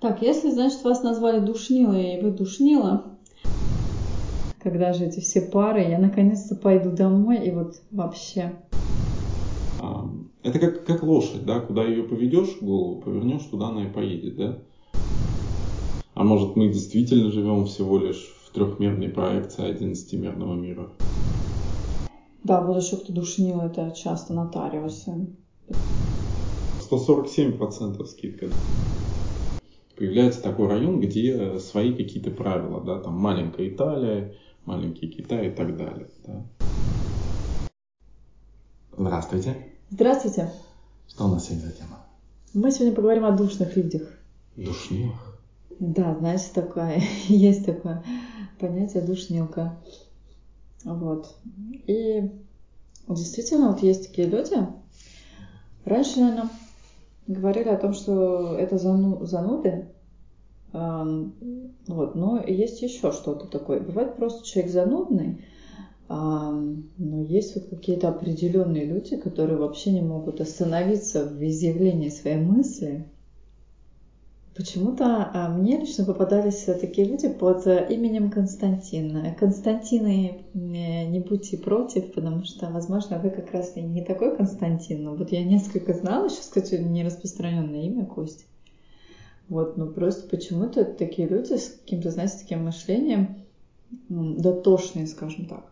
Так, если, значит, вас назвали душнилой, и вы душнила, когда же эти все пары, я наконец-то пойду домой, и вот вообще... А, это как, как лошадь, да, куда ее поведешь, голову повернешь, туда она и поедет, да? А может мы действительно живем всего лишь в трехмерной проекции одиннадцатимерного мира? Да, вот еще кто душнил, это часто нотариусы. 147% скидка. Появляется такой район, где свои какие-то правила, да, там маленькая Италия, маленький Китай и так далее. Да. Здравствуйте. Здравствуйте. Что у нас сегодня за тема? Мы сегодня поговорим о душных людях. Душнилах? Да, знаете, такое, есть такое понятие душнилка. Вот. И действительно, вот есть такие люди. Раньше, наверное, говорили о том, что это зану, зануды. Вот, но есть еще что-то такое. Бывает просто человек занудный, но есть вот какие-то определенные люди, которые вообще не могут остановиться в изъявлении своей мысли, Почему-то а, мне лично попадались такие люди под э, именем Константин. Константины, не будьте против, потому что, возможно, вы как раз и не такой Константин. Но вот я несколько знала, сейчас, кстати, не распространенное имя Костя. Вот, ну просто почему-то такие люди с каким-то, знаете, таким мышлением дотошные, скажем так.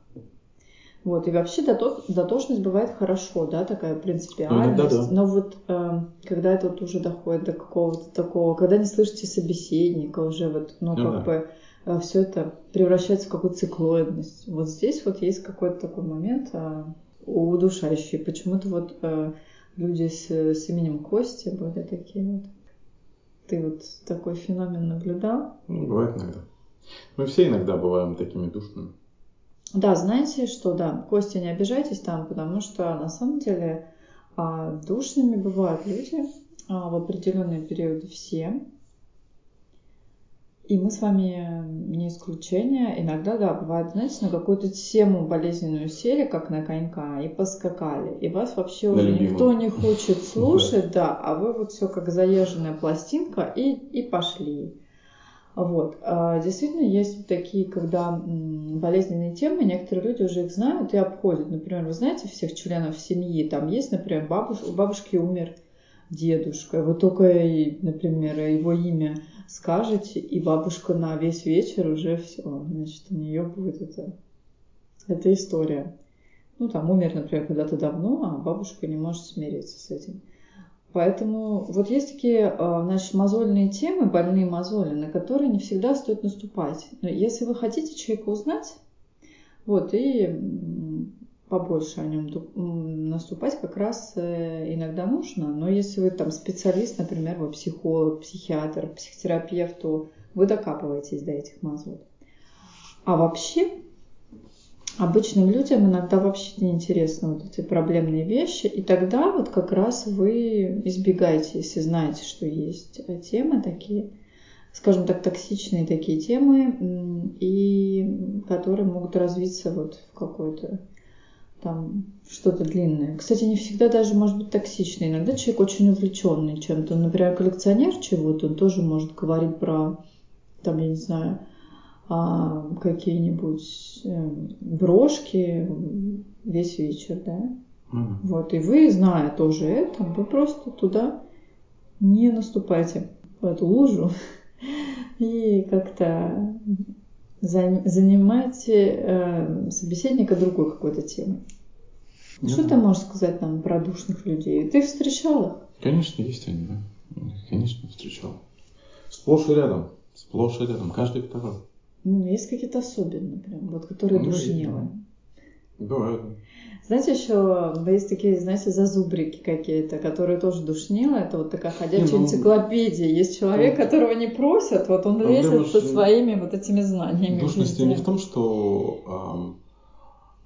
Вот, и вообще дотошность бывает хорошо, да, такая принципиальность. Ну, да, да. Но вот э, когда это вот уже доходит до какого-то такого, когда не слышите собеседника, уже вот, ну, ну как да. бы э, все это превращается в какую-то циклоидность. Вот здесь вот есть какой-то такой момент э, удушающий. Почему-то вот э, люди с, с именем Кости были такие вот. Ты вот такой феномен наблюдал? Ну, бывает иногда. Мы все иногда бываем такими душными. Да, знаете что, да, Костя, не обижайтесь там, потому что на самом деле а, душными бывают люди а, в определенные периоды все. И мы с вами не исключение. Иногда, да, бывает, знаете, на какую-то тему болезненную сели, как на конька, и поскакали. И вас вообще уже никто не хочет слушать, да, а вы вот все как заезженная пластинка и, и пошли. Вот. А действительно, есть такие, когда болезненные темы, некоторые люди уже их знают и обходят. Например, вы знаете всех членов семьи, там есть, например, бабуш... у бабушки умер дедушка, вы только, например, его имя скажете, и бабушка на весь вечер уже все, значит, у нее будет это, эта история. Ну, там умер, например, когда-то давно, а бабушка не может смириться с этим. Поэтому вот есть такие, значит, мозольные темы, больные мозоли, на которые не всегда стоит наступать. Но если вы хотите человека узнать, вот, и побольше о нем наступать как раз э, иногда нужно. Но если вы там специалист, например, вы психолог, психиатр, психотерапевт, то вы докапываетесь до этих мозолей. А вообще обычным людям иногда вообще не интересны вот эти проблемные вещи, и тогда вот как раз вы избегаете, если знаете, что есть темы такие, скажем так, токсичные такие темы, и которые могут развиться вот в какой-то там что-то длинное. Кстати, не всегда даже может быть токсичный. Иногда человек очень увлеченный чем-то. Например, коллекционер чего-то, он тоже может говорить про, там, я не знаю, а, какие-нибудь э, брошки весь вечер, да. Mm. Вот, и вы, зная тоже это, вы просто туда не наступайте в эту лужу и как-то занимайте э, собеседника другой какой-то темой. Mm. Что ты можешь сказать нам про душных людей? Ты встречал их? Конечно, есть они, да. Конечно, встречал. Сплошь и рядом. Сплошь и рядом. Каждый второй. Ну, есть какие-то особенные, прям, вот, которые ну, душнилы. Бывает. Знаете, еще есть такие, знаете, зазубрики какие-то, которые тоже душнило. Это вот такая ходячая не, ну, энциклопедия. Есть человек, ну, которого не просят, вот он лезет со своими вот этими знаниями. Душность не в том, что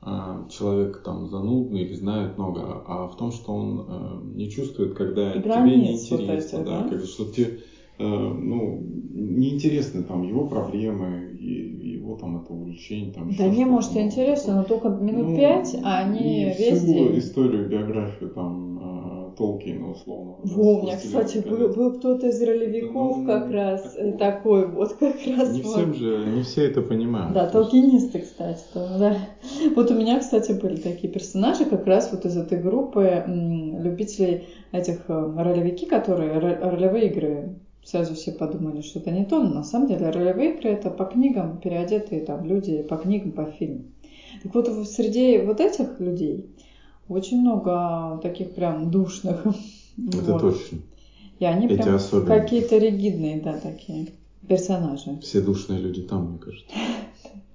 э, э, человек там занудный или знает много, а в том, что он э, не чувствует, когда Границ тебе неинтересно. Вот эти, да? Да? Когда, что тебе Э, ну, неинтересны там его проблемы, его там это увлечение. Там, да не, может, интересно, но только минут ну, пять, а они весь всю день. историю, биографию там Толкина условно. Во, у меня, кстати, был, был кто-то из ролевиков ну, как раз такой. такой вот, как раз. Не вот. всем же, не все это понимают. Да, толкинисты, кстати. Там, да. Вот у меня, кстати, были такие персонажи как раз вот из этой группы любителей этих э, ролевики, которые ролевые игры сразу все подумали, что это не то, но на самом деле ролевые игры это по книгам переодетые там люди, по книгам, по фильмам. Так вот, среди вот этих людей очень много таких прям душных. Это вот. точно. И они Эти прям какие-то ригидные, да, такие персонажи. Все душные люди там, мне кажется.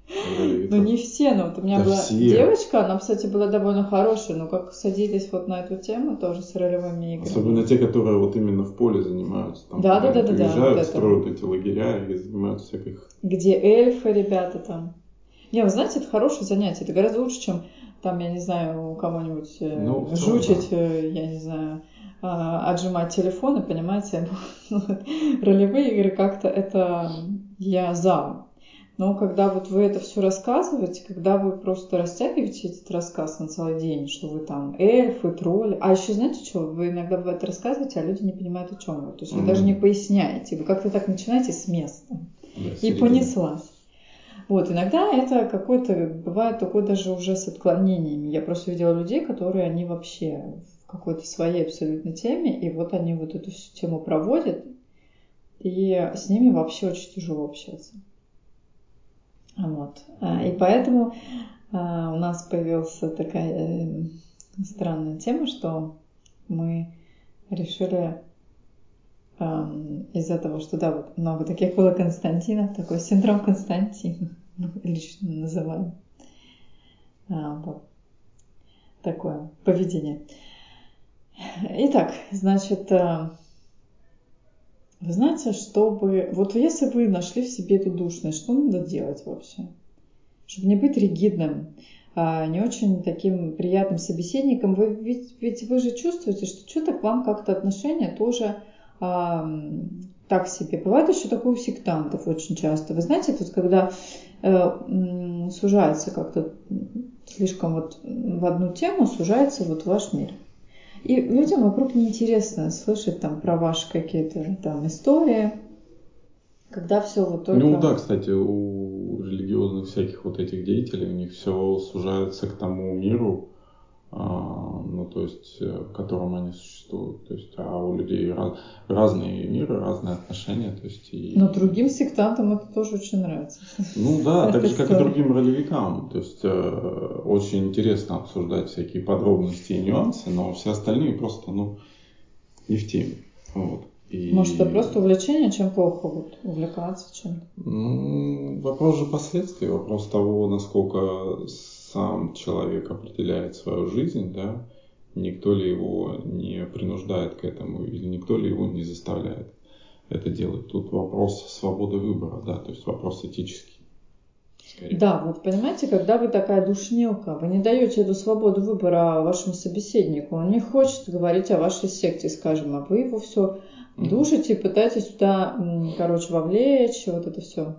Ну не все, но вот у меня была девочка, она, кстати, была довольно хорошая, но как садились вот на эту тему, тоже с ролевыми играми. Особенно те, которые вот именно в поле занимаются. Там, да, да, да, да, приезжают, да. строят эти лагеря и занимаются всяких... Где эльфы, ребята там. Не, вы знаете, это хорошее занятие, это гораздо лучше, чем там, я не знаю, у кого-нибудь э, ну, жучить, да. Э, я не знаю, а, отжимать телефоны, понимаете? Ролевые игры как-то это я за. Но когда вот вы это все рассказываете, когда вы просто растягиваете этот рассказ на целый день, что вы там эльфы, тролли, а еще знаете что, вы иногда бывает рассказываете, а люди не понимают, о чем вы. То есть вы mm-hmm. даже не поясняете, вы как-то так начинаете с места. Да, и понеслась. Вот, иногда это какой-то, бывает такой даже уже с отклонениями. Я просто видела людей, которые они вообще в какой-то своей абсолютно теме, и вот они вот эту всю тему проводят, и с ними вообще очень тяжело общаться. Вот. А, и поэтому а, у нас появилась такая э, странная тема, что мы решили из-за того, что да, вот много таких было Константинов, такой синдром Константина, ну, лично называем. А, вот. Такое поведение. Итак, значит, э, вы знаете, чтобы... Вот если вы нашли в себе эту душность, что надо делать вообще? Чтобы не быть ригидным, а не очень таким приятным собеседником, вы ведь, ведь вы же чувствуете, что что-то к вам как-то отношение тоже а, так себе. Бывает еще такое у сектантов очень часто. Вы знаете, тут когда э, сужается как-то слишком вот в одну тему, сужается вот ваш мир. И людям вокруг неинтересно слышать там про ваши какие-то там истории, когда все вот только... Ну да, кстати, у религиозных всяких вот этих деятелей, у них все сужается к тому миру, ну, то есть, э, в котором они существуют. То есть, а у людей раз, разные миры, разные отношения. То есть, и... Но другим сектантам это тоже очень нравится. Ну да, так же, как и другим ролевикам. То есть, э, очень интересно обсуждать всякие подробности и нюансы, но все остальные просто, ну, не в теме. Вот. И... Может, это просто увлечение, чем плохо вот, увлекаться чем-то? Ну, вопрос же последствий, вопрос того, насколько сам человек определяет свою жизнь, да, никто ли его не принуждает к этому или никто ли его не заставляет это делать. Тут вопрос свободы выбора, да, то есть вопрос этический. Скорее. Да, вот понимаете, когда вы такая душнилка, вы не даете эту свободу выбора вашему собеседнику, он не хочет говорить о вашей секте, скажем, а вы его все душите, пытаетесь туда, короче, вовлечь, вот это все.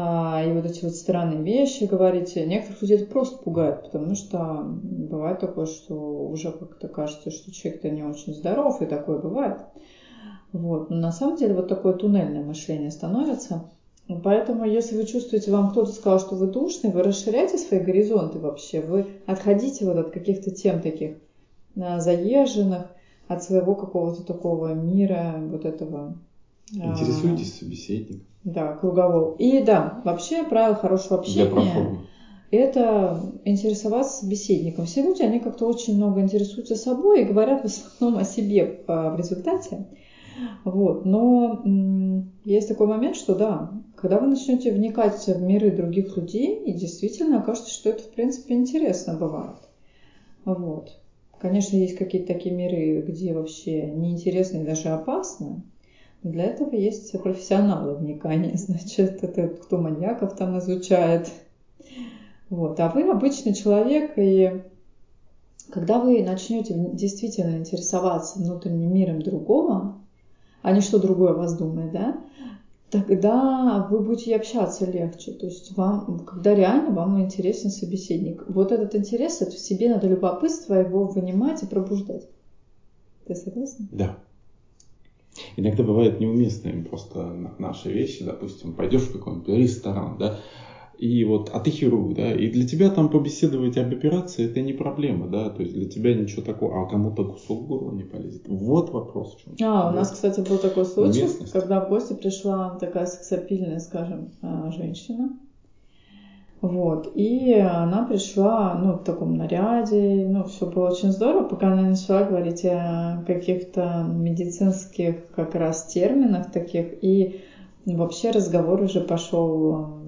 А, и вот эти вот странные вещи говорите. Некоторых людей это просто пугает, потому что бывает такое, что уже как-то кажется, что человек-то не очень здоров, и такое бывает. Вот. Но на самом деле вот такое туннельное мышление становится. Поэтому, если вы чувствуете, вам кто-то сказал, что вы душный, вы расширяйте свои горизонты вообще, вы отходите вот от каких-то тем таких а, заезженных, от своего какого-то такого мира, вот этого. А, Интересуйтесь собеседником. Да, кругового. И да, вообще правило хорошего общения это интересоваться собеседником. Все люди, они как-то очень много интересуются собой и говорят в основном о себе в результате. Вот. Но есть такой момент, что да, когда вы начнете вникать в миры других людей, и действительно окажется, что это в принципе интересно бывает. Вот. Конечно, есть какие-то такие миры, где вообще неинтересно и даже опасно. Для этого есть профессионалы вникания, значит, это кто маньяков там изучает. Вот. А вы обычный человек, и когда вы начнете действительно интересоваться внутренним миром другого, а не что другое вас думает, да, тогда вы будете общаться легче. То есть вам, когда реально вам интересен собеседник. Вот этот интерес, это в себе надо любопытство его вынимать и пробуждать. Ты согласен? Да. Иногда бывают неуместные просто наши вещи, допустим, пойдешь в какой-нибудь ресторан, да, и вот, а ты хирург, да, и для тебя там побеседовать об операции это не проблема, да, то есть для тебя ничего такого, а кому-то кусок горла не полезет. Вот вопрос в чем. А, у вот. нас, кстати, был такой случай, Местность. когда в гости пришла такая сексапильная, скажем, а, женщина, вот, и она пришла, ну, в таком наряде, ну, все было очень здорово, пока она начала говорить о каких-то медицинских как раз терминах таких, и вообще разговор уже пошел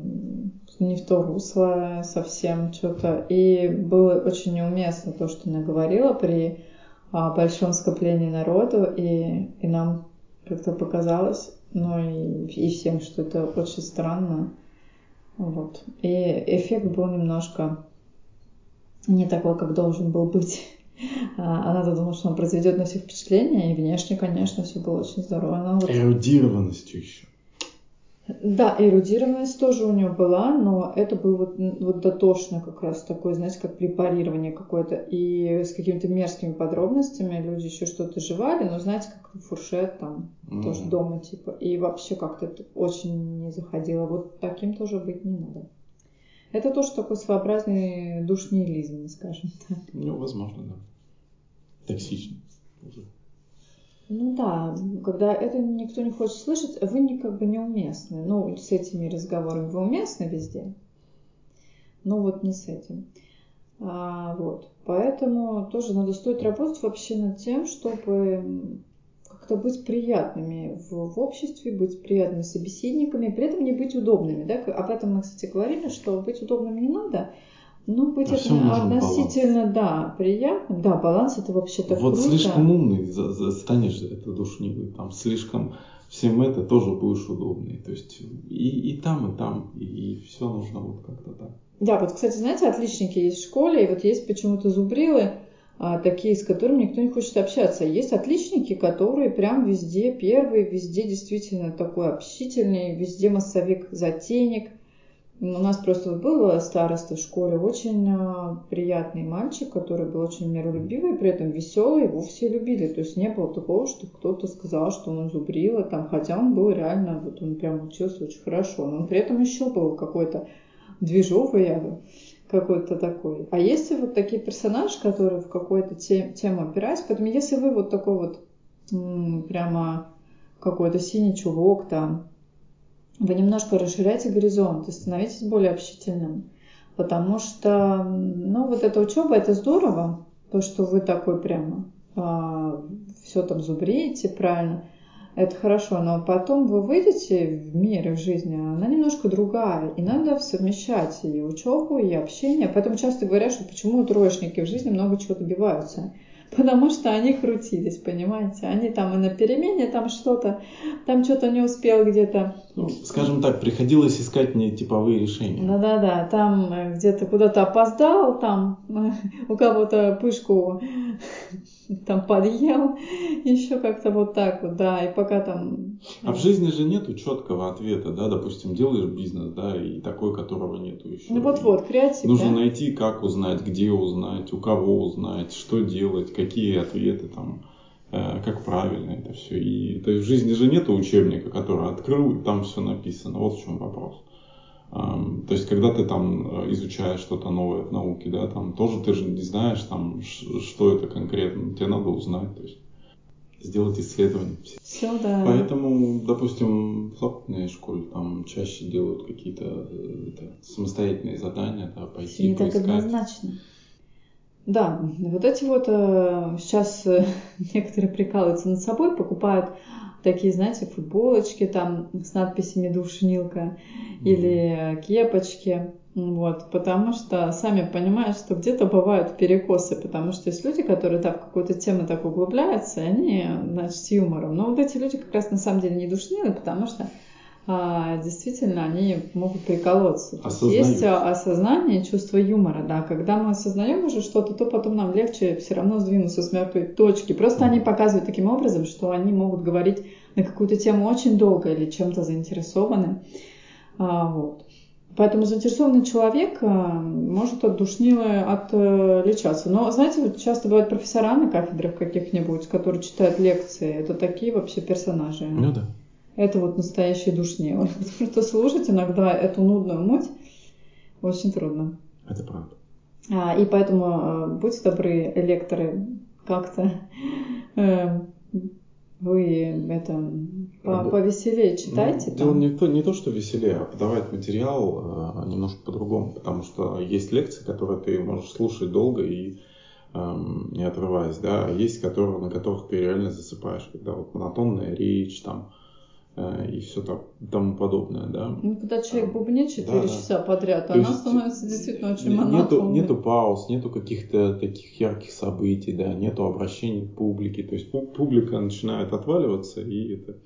не в то русло совсем что-то. И было очень неуместно то, что она говорила при а, большом скоплении народу, и, и нам как-то показалось, ну и, и всем, что это очень странно. Вот. И эффект был немножко не такой, как должен был быть. А, она думала, что он произведет на всех впечатление, и внешне, конечно, все было очень здорово. Вот... Эрудированностью еще. Да, эрудированность тоже у нее была, но это был вот, вот дотошно как раз такой, знаете, как препарирование какое-то. И с какими-то мерзкими подробностями люди еще что-то жевали, но знаете, как фуршет там, mm-hmm. тоже дома типа. И вообще как-то это очень не заходило. Вот таким тоже быть не надо. Это тоже такой своеобразный душнилизм, скажем так. Ну, возможно, да. Токсичный уже. Ну да, когда это никто не хочет слышать, вы не как бы неуместны. Ну, с этими разговорами вы уместны везде, но вот не с этим. А, вот. Поэтому тоже надо стоит работать вообще над тем, чтобы как-то быть приятными в, в обществе, быть приятными собеседниками, при этом не быть удобными. Да? Об этом мы, кстати, говорили, что быть удобным не надо, ну, быть а относительно, баланс. да, приятным. Да, баланс это вообще-то Вот круто. слишком умный станешь, это душнивый. Там слишком всем это тоже будешь удобный. То есть и, и там, и там, и, и все нужно вот как-то так. Да, вот, кстати, знаете, отличники есть в школе, и вот есть почему-то зубрилы, а, такие, с которыми никто не хочет общаться. Есть отличники, которые прям везде первые, везде действительно такой общительный, везде массовик затейник – у нас просто был староста в школе, очень а, приятный мальчик, который был очень миролюбивый, при этом веселый, его все любили. То есть не было такого, что кто-то сказал, что он зубрила, там, хотя он был реально, вот он прям учился очень хорошо, но он при этом еще был какой-то движовый, какой-то такой. А есть вот такие персонажи, которые в какую-то тему опираются, поэтому если вы вот такой вот прямо какой-то синий чулок там, вы немножко расширяете горизонт и становитесь более общительным. Потому что, ну, вот эта учеба, это здорово, то, что вы такой прямо а, все там зубрите правильно, это хорошо, но потом вы выйдете в мир в жизни, она немножко другая, и надо совмещать и учебу, и общение. Поэтому часто говорят, что почему троечники в жизни много чего добиваются потому что они крутились, понимаете? Они там и на перемене, там что-то, там что-то не успел где-то. Ну, скажем так, приходилось искать не типовые решения. Да-да-да, там э, где-то куда-то опоздал, там у кого-то пышку там подъел, еще как-то вот так вот, да, и пока там... А в жизни же нету четкого ответа, да, допустим, делаешь бизнес, да, и такой, которого нету еще. Ну вот-вот, креатив, Нужно да? найти, как узнать, где узнать, у кого узнать, что делать, какие ответы там, э, как правильно это все. И то есть в жизни же нету учебника, который открыл, и там все написано. Вот в чем вопрос. То есть, когда ты там э, изучаешь что-то новое в науке, да, там тоже ты же не знаешь, там, что это конкретно, тебе надо узнать, то есть сделать исследование. Все, да. Поэтому, допустим, в западной школе там чаще делают какие-то э, это, самостоятельные задания, да, пойти не поискать. так однозначно. Да, вот эти вот э, сейчас некоторые прикалываются над собой, покупают такие, знаете, футболочки там с надписями «Душнилка» mm-hmm. или кепочки. Вот, потому что сами понимают, что где-то бывают перекосы, потому что есть люди, которые так в какую-то тему так углубляются, и они, значит, с юмором. Но вот эти люди как раз на самом деле не душнилы, потому что действительно они могут приколоться. Есть осознание, чувство юмора, да. Когда мы осознаем уже что-то, то потом нам легче все равно сдвинуться с мертвой точки. Просто они показывают таким образом, что они могут говорить на какую-то тему очень долго или чем-то заинтересованы. А, вот. Поэтому заинтересованный человек э, может от душнилы отличаться. Но, знаете, вот часто бывают профессора на кафедрах каких-нибудь, которые читают лекции. Это такие вообще персонажи. Ну да. Это вот настоящие душнилы. Потому что слушать иногда эту нудную муть очень трудно. Это правда. А, и поэтому э, будьте добры, лекторы, как-то э, вы это по повеселее читайте. Ну, дело не то, не то, что веселее, а подавать материал э, немножко по-другому, потому что есть лекции, которые ты можешь слушать долго и э, не отрываясь, да, а есть, которые, на которых ты реально засыпаешь, когда вот монотонная речь, там, и все так, тому подобное, да. Ну, когда человек бубнит 4 да, часа подряд, То она есть, становится действительно очень монотонной. Нету, нету пауз, нету каких-то таких ярких событий, да, нету обращений к публике. То есть публика начинает отваливаться и это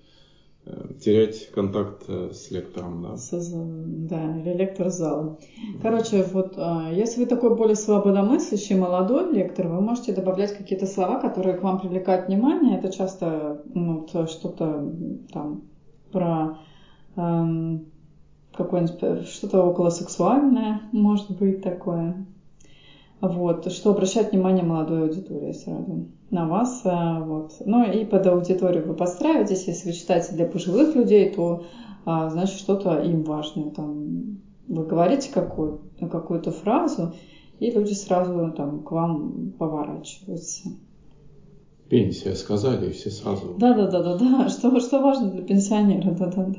э, терять контакт э, с лектором, да. С, да, или лектор зала. Короче, вот если вы такой более свободомыслящий молодой лектор, вы можете добавлять какие-то слова, которые к вам привлекают внимание. Это часто ну, что-то там про эм, какое-нибудь что-то около сексуальное, может быть такое. Вот, что обращает внимание молодой аудитории сразу на вас. Э, вот. Ну и под аудиторию вы подстраиваетесь. Если вы читаете для пожилых людей, то а, значит что-то им важное. Там, вы говорите какую, какую-то фразу, и люди сразу там, к вам поворачиваются. Пенсия сказали, и все сразу. Да, да, да, да, да. Что, что важно для пенсионера, да, да, да.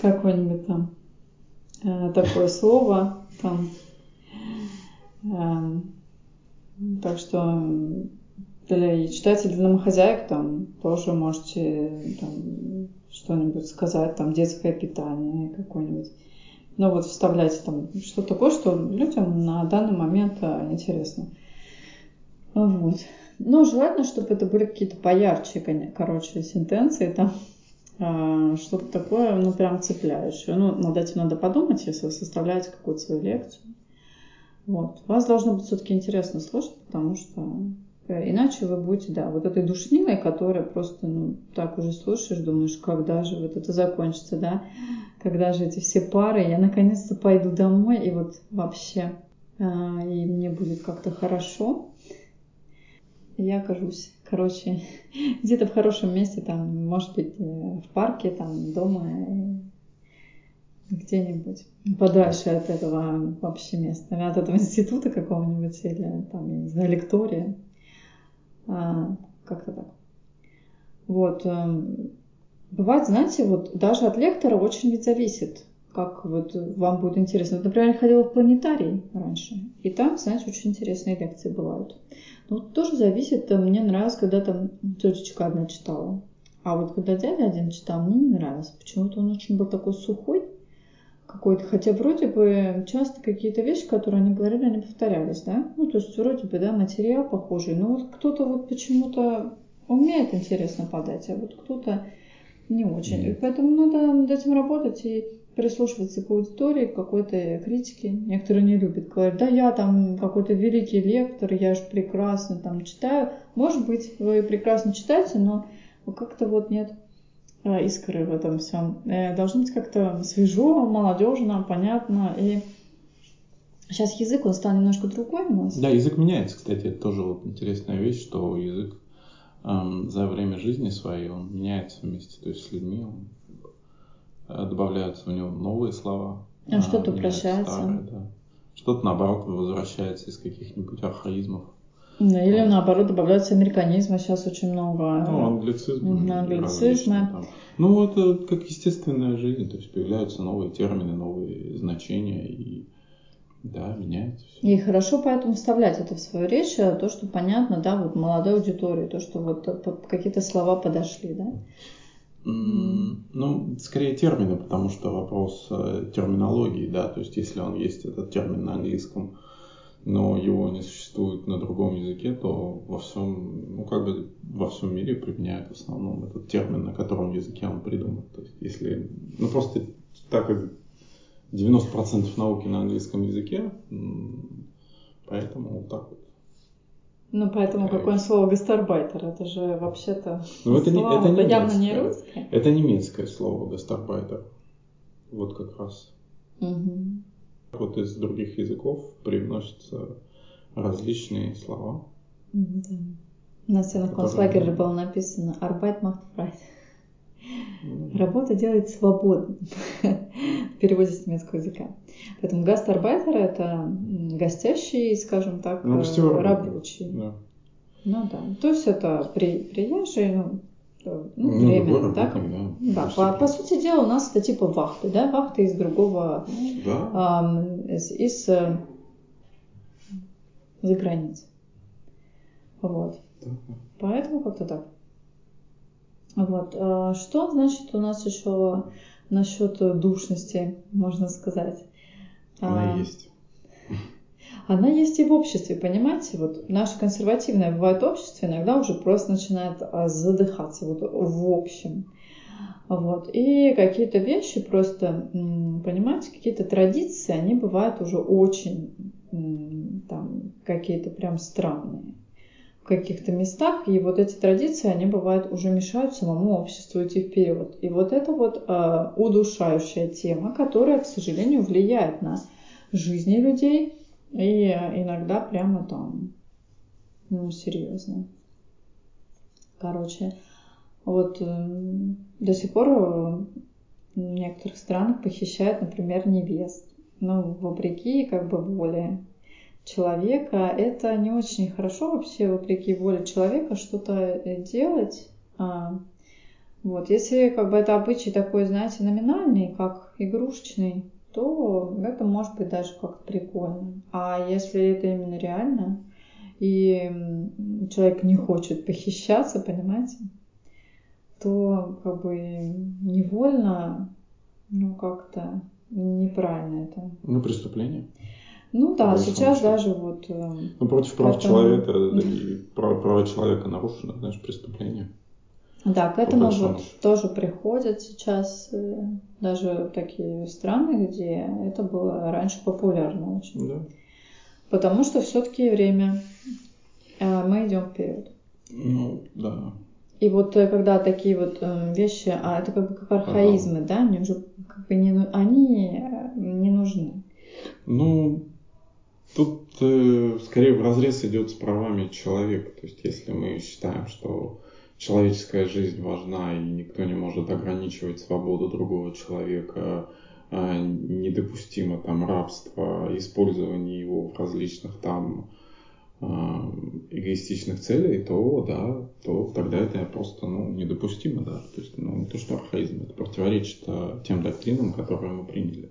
Какое-нибудь там э, такое слово там. Э, так что для читателей домохозяек там тоже можете там, что-нибудь сказать, там детское питание какое-нибудь. Ну вот вставляйте там что такое, что людям на данный момент э, интересно. Вот. Ну, желательно, чтобы это были какие-то поярче, короче, сентенции там, а, что-то такое, ну, прям цепляющее. Ну, над этим надо подумать, если вы составляете какую-то свою лекцию. Вот. Вас должно быть все-таки интересно слушать, потому что э, иначе вы будете, да, вот этой душнилой, которая просто, ну, так уже слушаешь, думаешь, когда же вот это закончится, да, когда же эти все пары, я наконец-то пойду домой, и вот вообще, а, и мне будет как-то хорошо я окажусь, короче, где-то в хорошем месте, там, может быть, э, в парке, там, дома, э, где-нибудь подальше от этого вообще места, от этого института какого-нибудь или там, я не знаю, лектория. А, как-то так. Вот. Эм, бывает, знаете, вот даже от лектора очень ведь зависит, как вот вам будет интересно. Вот, например, я ходила в планетарий раньше, и там, знаете, очень интересные лекции бывают. Ну, тоже зависит, э, мне нравилось, когда там тетечка одна читала. А вот когда дядя один читал, мне не нравилось. Почему-то он очень был такой сухой какой-то. Хотя вроде бы часто какие-то вещи, которые они говорили, они повторялись, да? Ну, то есть вроде бы, да, материал похожий. Но вот кто-то вот почему-то умеет интересно подать, а вот кто-то не очень. И поэтому надо над этим работать и прислушиваться к аудитории, к какой-то критике. Некоторые не любят говорить, да я там какой-то великий лектор, я же прекрасно там читаю. Может быть, вы прекрасно читаете, но как-то вот нет а, искры в этом всем. Э, должно быть как-то свежо, молодежно, понятно. И сейчас язык, он стал немножко другой у нас. Да, язык меняется, кстати, это тоже вот интересная вещь, что язык эм, за время жизни своей, он меняется вместе то есть с людьми, он добавляются в него новые слова. А, а что-то прощается. Старые, да. Что-то, наоборот, возвращается из каких-нибудь архаизмов. Да, или, наоборот, добавляются американизмы. Сейчас очень много ну, англицизмы. англицизмы. Ну, это как естественная жизнь. То есть появляются новые термины, новые значения. И да, меняется все. И хорошо поэтому вставлять это в свою речь, а то, что понятно, да, вот молодой аудитории, то, что вот какие-то слова подошли, да. Ну, скорее термины, потому что вопрос э, терминологии, да, то есть если он есть этот термин на английском, но его не существует на другом языке, то во всем, ну как бы во всем мире применяют в основном этот термин, на котором языке он придуман. То есть если, ну просто так как 90% науки на английском языке, поэтому вот так вот. Ну, поэтому какое слово гастарбайтер? Это же вообще-то ну, это, слово, это, это явно не русское. Это немецкое слово гастарбайтер. Вот как раз. Угу. Вот из других языков привносятся различные слова. Да. На стенах концлагеря было написано «Arbeit macht frei». Работа делает свободным в переводе с немецкого языка. Поэтому гастарбайтер это гостящий, скажем так, ну, рабочий. Да. Ну да. То есть это при, приезжий, ну, ну, ну временно, так? Да, да по, по сути дела у нас это типа вахты, да, вахты из другого, да. эм, из, из э, за границей. Вот. Да. Поэтому как-то так. Вот. А что значит у нас еще насчет душности, можно сказать? Она а, есть. Она есть и в обществе, понимаете? Вот наше консервативное бывает общество иногда уже просто начинает а, задыхаться вот в общем. Вот. И какие-то вещи просто, понимаете, какие-то традиции, они бывают уже очень там какие-то прям странные каких-то местах, и вот эти традиции, они бывают уже мешают самому обществу идти вперед. И вот это вот э, удушающая тема, которая, к сожалению, влияет на жизни людей, и иногда прямо там, ну, серьезно. Короче, вот э, до сих пор в некоторых странах похищают, например, невест. Ну, вопреки как бы воле человека, это не очень хорошо вообще, вопреки воле человека, что-то э, делать. А, вот, если как бы это обычай такой, знаете, номинальный, как игрушечный, то это может быть даже как-то прикольно. А если это именно реально, и человек не хочет похищаться, понимаете, то как бы невольно, ну как-то неправильно это. Ну, преступление. Ну да, сейчас случае. даже вот... Э, ну, против прав этому... человека и права, права человека нарушено, знаешь, преступление. Да, к этому вот тоже приходят сейчас э, даже такие страны, где это было раньше популярно очень. Да. Потому что все-таки время э, мы идем вперед. Ну, да. И вот когда такие вот вещи, а это как бы как архаизмы, ага. да, они уже как бы не, они не нужны. Ну, Тут э, скорее в разрез идет с правами человека. То есть если мы считаем, что человеческая жизнь важна и никто не может ограничивать свободу другого человека, э, недопустимо там рабство, использование его в различных там э, эгоистичных целей, то да, то тогда это просто ну, недопустимо даже. То есть ну, не то, что архаизм, это противоречит э, тем доктринам, которые мы приняли.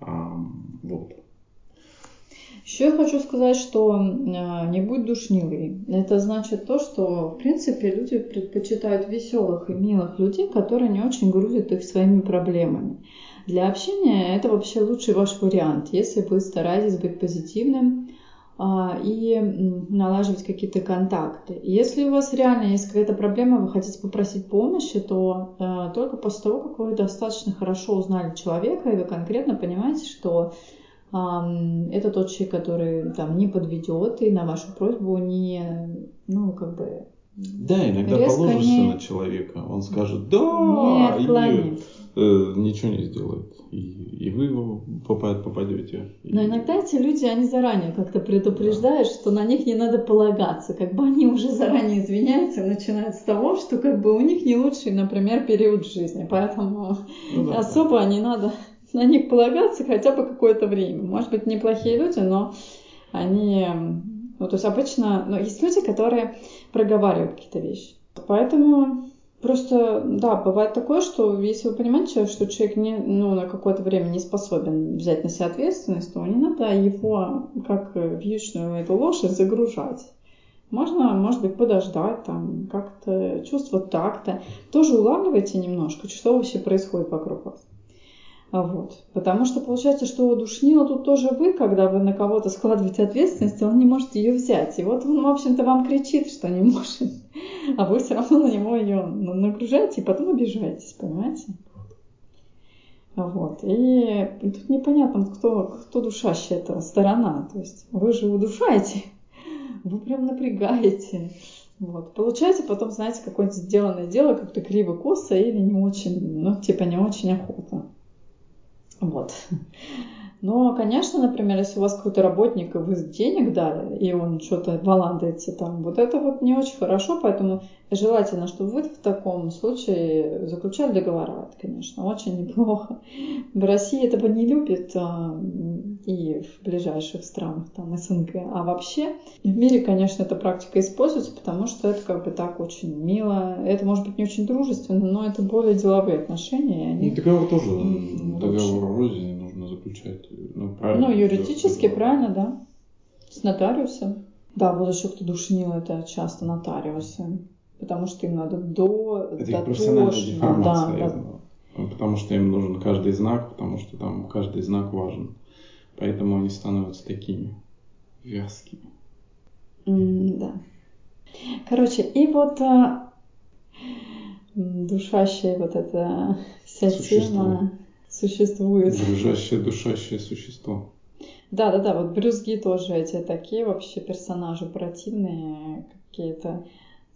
А, вот. Еще я хочу сказать, что а, не будь душнилой. Это значит то, что, в принципе, люди предпочитают веселых и милых людей, которые не очень грузят их своими проблемами. Для общения это вообще лучший ваш вариант, если вы стараетесь быть позитивным а, и налаживать какие-то контакты. Если у вас реально есть какая-то проблема, вы хотите попросить помощи, то а, только после того, как вы достаточно хорошо узнали человека, и вы конкретно понимаете, что это тот человек, который там не подведет и на вашу просьбу не, ну, как бы... Да, иногда положишься не... на человека, он скажет «да», и э, ничего не сделает. И, и вы попад, попадете. Но иногда эти люди, они заранее как-то предупреждают, да. что на них не надо полагаться. Как бы они уже заранее извиняются, начинают с того, что как бы у них не лучший, например, период жизни. Поэтому ну, да, особо да. не надо на них полагаться хотя бы какое-то время. Может быть, неплохие люди, но они... Ну, то есть обычно... Но есть люди, которые проговаривают какие-то вещи. Поэтому просто, да, бывает такое, что если вы понимаете, что человек не, ну, на какое-то время не способен взять на себя ответственность, то не надо его, как вьючную эту лошадь, загружать. Можно, может быть, подождать, там, как-то чувство такта. Тоже улавливайте немножко, что вообще происходит вокруг вас. А вот. Потому что получается, что душнило тут тоже вы, когда вы на кого-то складываете ответственность, он не может ее взять. И вот он, в общем-то, вам кричит, что не может. А вы все равно на него ее нагружаете и потом обижаетесь, понимаете? Вот. И тут непонятно, кто, кто душащая эта сторона. То есть вы же удушаете, вы прям напрягаете. Вот. Получаете потом, знаете, какое-нибудь сделанное дело как-то криво-косо или не очень, ну, типа не очень охотно. Вот. Но, конечно, например, если у вас какой-то работник, и вы денег дали, и он что-то валандается там, вот это вот не очень хорошо, поэтому желательно, чтобы вы в таком случае заключали договора, это, конечно, очень неплохо. В России этого не любят а, и в ближайших странах, там, СНГ. А вообще в мире, конечно, эта практика используется, потому что это как бы так очень мило. Это может быть не очень дружественно, но это более деловые отношения. Они... Ну, договор тоже, договор вроде заключать. Ну, правильно. Ну, юридически, правильно, да. С нотариусом. Да, вот еще кто душнил, это часто нотариусы. Потому что им надо до... Это их профессиональная деформация, да, да. Потому что им нужен каждый знак, потому что там каждый знак важен. Поэтому они становятся такими вязкими. Mm, да. Короче, и вот а, душащая вот эта вся Существо. тема существует. Брюжащее, душащее существо. Да, да, да, вот брюзги тоже эти такие вообще персонажи противные какие-то,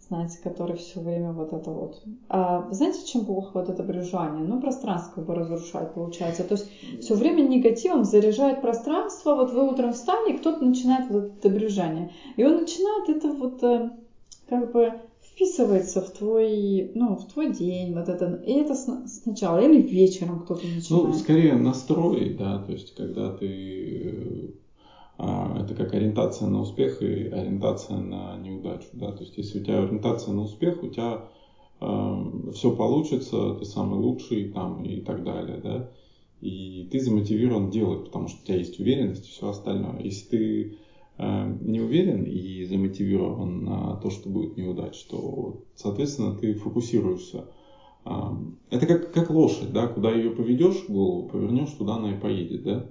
знаете, которые все время вот это вот. А знаете, чем плохо вот это брюжание? Ну, пространство как бы разрушает, получается. То есть все время негативом заряжает пространство. Вот вы утром встали, и кто-то начинает вот это брюжание. И он начинает это вот э, как бы вписывается в твой, ну, в твой день, вот это, и это сначала, или вечером кто-то начинает. Ну, скорее настрой, да, то есть, когда ты, а, это как ориентация на успех и ориентация на неудачу, да, то есть, если у тебя ориентация на успех, у тебя э, все получится, ты самый лучший там и так далее, да, и ты замотивирован делать, потому что у тебя есть уверенность и все остальное. Если ты Э, не уверен и замотивирован на то, что будет неудача, то, соответственно, ты фокусируешься. А, это как, как лошадь, да, куда ее поведешь, голову повернешь, туда она и поедет, да.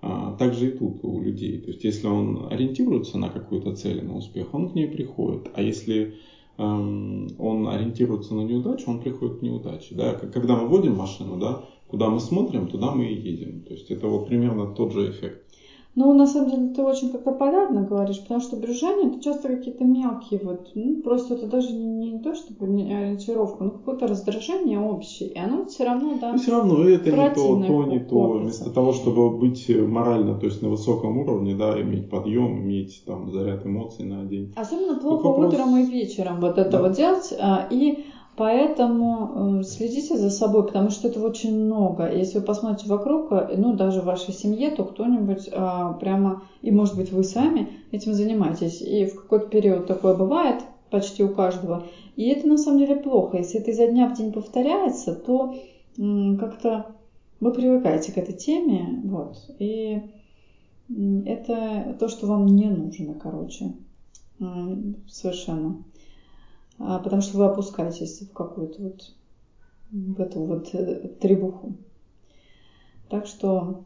А, так же и тут у людей. То есть, если он ориентируется на какую-то цель, на успех, он к ней приходит. А если эм, он ориентируется на неудачу, он приходит к неудаче. Да? Когда мы водим машину, да, куда мы смотрим, туда мы и едем. То есть это вот примерно тот же эффект. Ну, на самом деле, ты очень как-то понятно говоришь, потому что брюжание это часто какие-то мелкие вот, ну, просто это даже не, не то, чтобы не ориентировка, но какое-то раздражение общее, и оно все равно, да, И все равно это не то, то, не то, вместо того, чтобы быть морально, то есть на высоком уровне, да, иметь подъем, иметь там заряд эмоций на день. Особенно плохо вопрос... утром и вечером вот это да. вот делать, а, и Поэтому э, следите за собой, потому что этого очень много. Если вы посмотрите вокруг, э, ну, даже в вашей семье, то кто-нибудь а, прямо, и может быть вы сами этим занимаетесь. И в какой-то период такое бывает, почти у каждого. И это на самом деле плохо. Если это изо дня в день повторяется, то как-то вы привыкаете к этой теме. Вот. И это то, что вам не нужно, короче. Совершенно. А, потому что вы опускаетесь в какую-то вот в эту вот э, требуху. Так что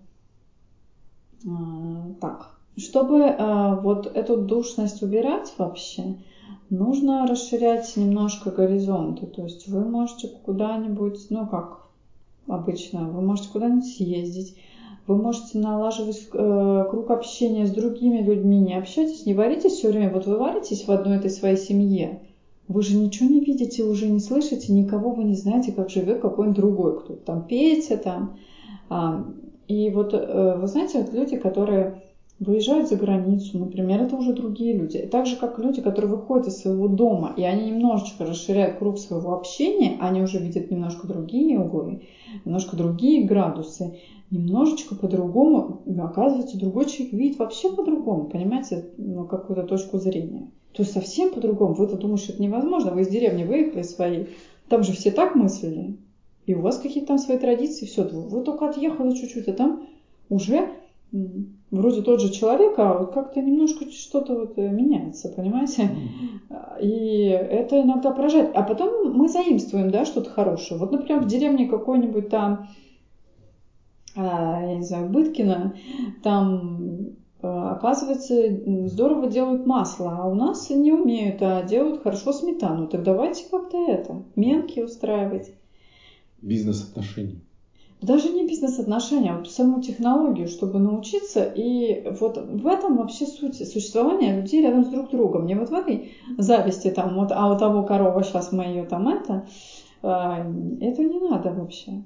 а, так. Чтобы а, вот эту душность убирать вообще, нужно расширять немножко горизонты. То есть вы можете куда-нибудь, ну как обычно, вы можете куда-нибудь съездить, вы можете налаживать э, круг общения с другими людьми, не общайтесь, не варитесь все время. Вот вы варитесь в одной этой своей семье, вы же ничего не видите, уже не слышите, никого вы не знаете, как живет какой-нибудь другой, кто там Петя там. А, и вот, э, вы знаете, вот люди, которые выезжают за границу, например, это уже другие люди. И так же, как люди, которые выходят из своего дома, и они немножечко расширяют круг своего общения, они уже видят немножко другие углы, немножко другие градусы, немножечко по-другому, оказывается, другой человек видит вообще по-другому, понимаете, ну, какую-то точку зрения то совсем по-другому. Вы-то думаете, что это невозможно. Вы из деревни выехали своей, там же все так мыслили. И у вас какие-то там свои традиции, все. Вы только отъехали чуть-чуть, а там уже вроде тот же человек, а вот как-то немножко что-то вот э, меняется, понимаете? И это иногда поражает. А потом мы заимствуем, да, что-то хорошее. Вот, например, в деревне какой-нибудь там, а, я не знаю, Быткина, там оказывается, здорово делают масло, а у нас не умеют, а делают хорошо сметану. Так давайте как-то это, менки устраивать. Бизнес-отношения. Даже не бизнес-отношения, а вот саму технологию, чтобы научиться. И вот в этом вообще суть существования людей рядом с друг другом. Не вот в этой зависти, там, вот, а у того корова, сейчас мы ее там это, а, это не надо вообще.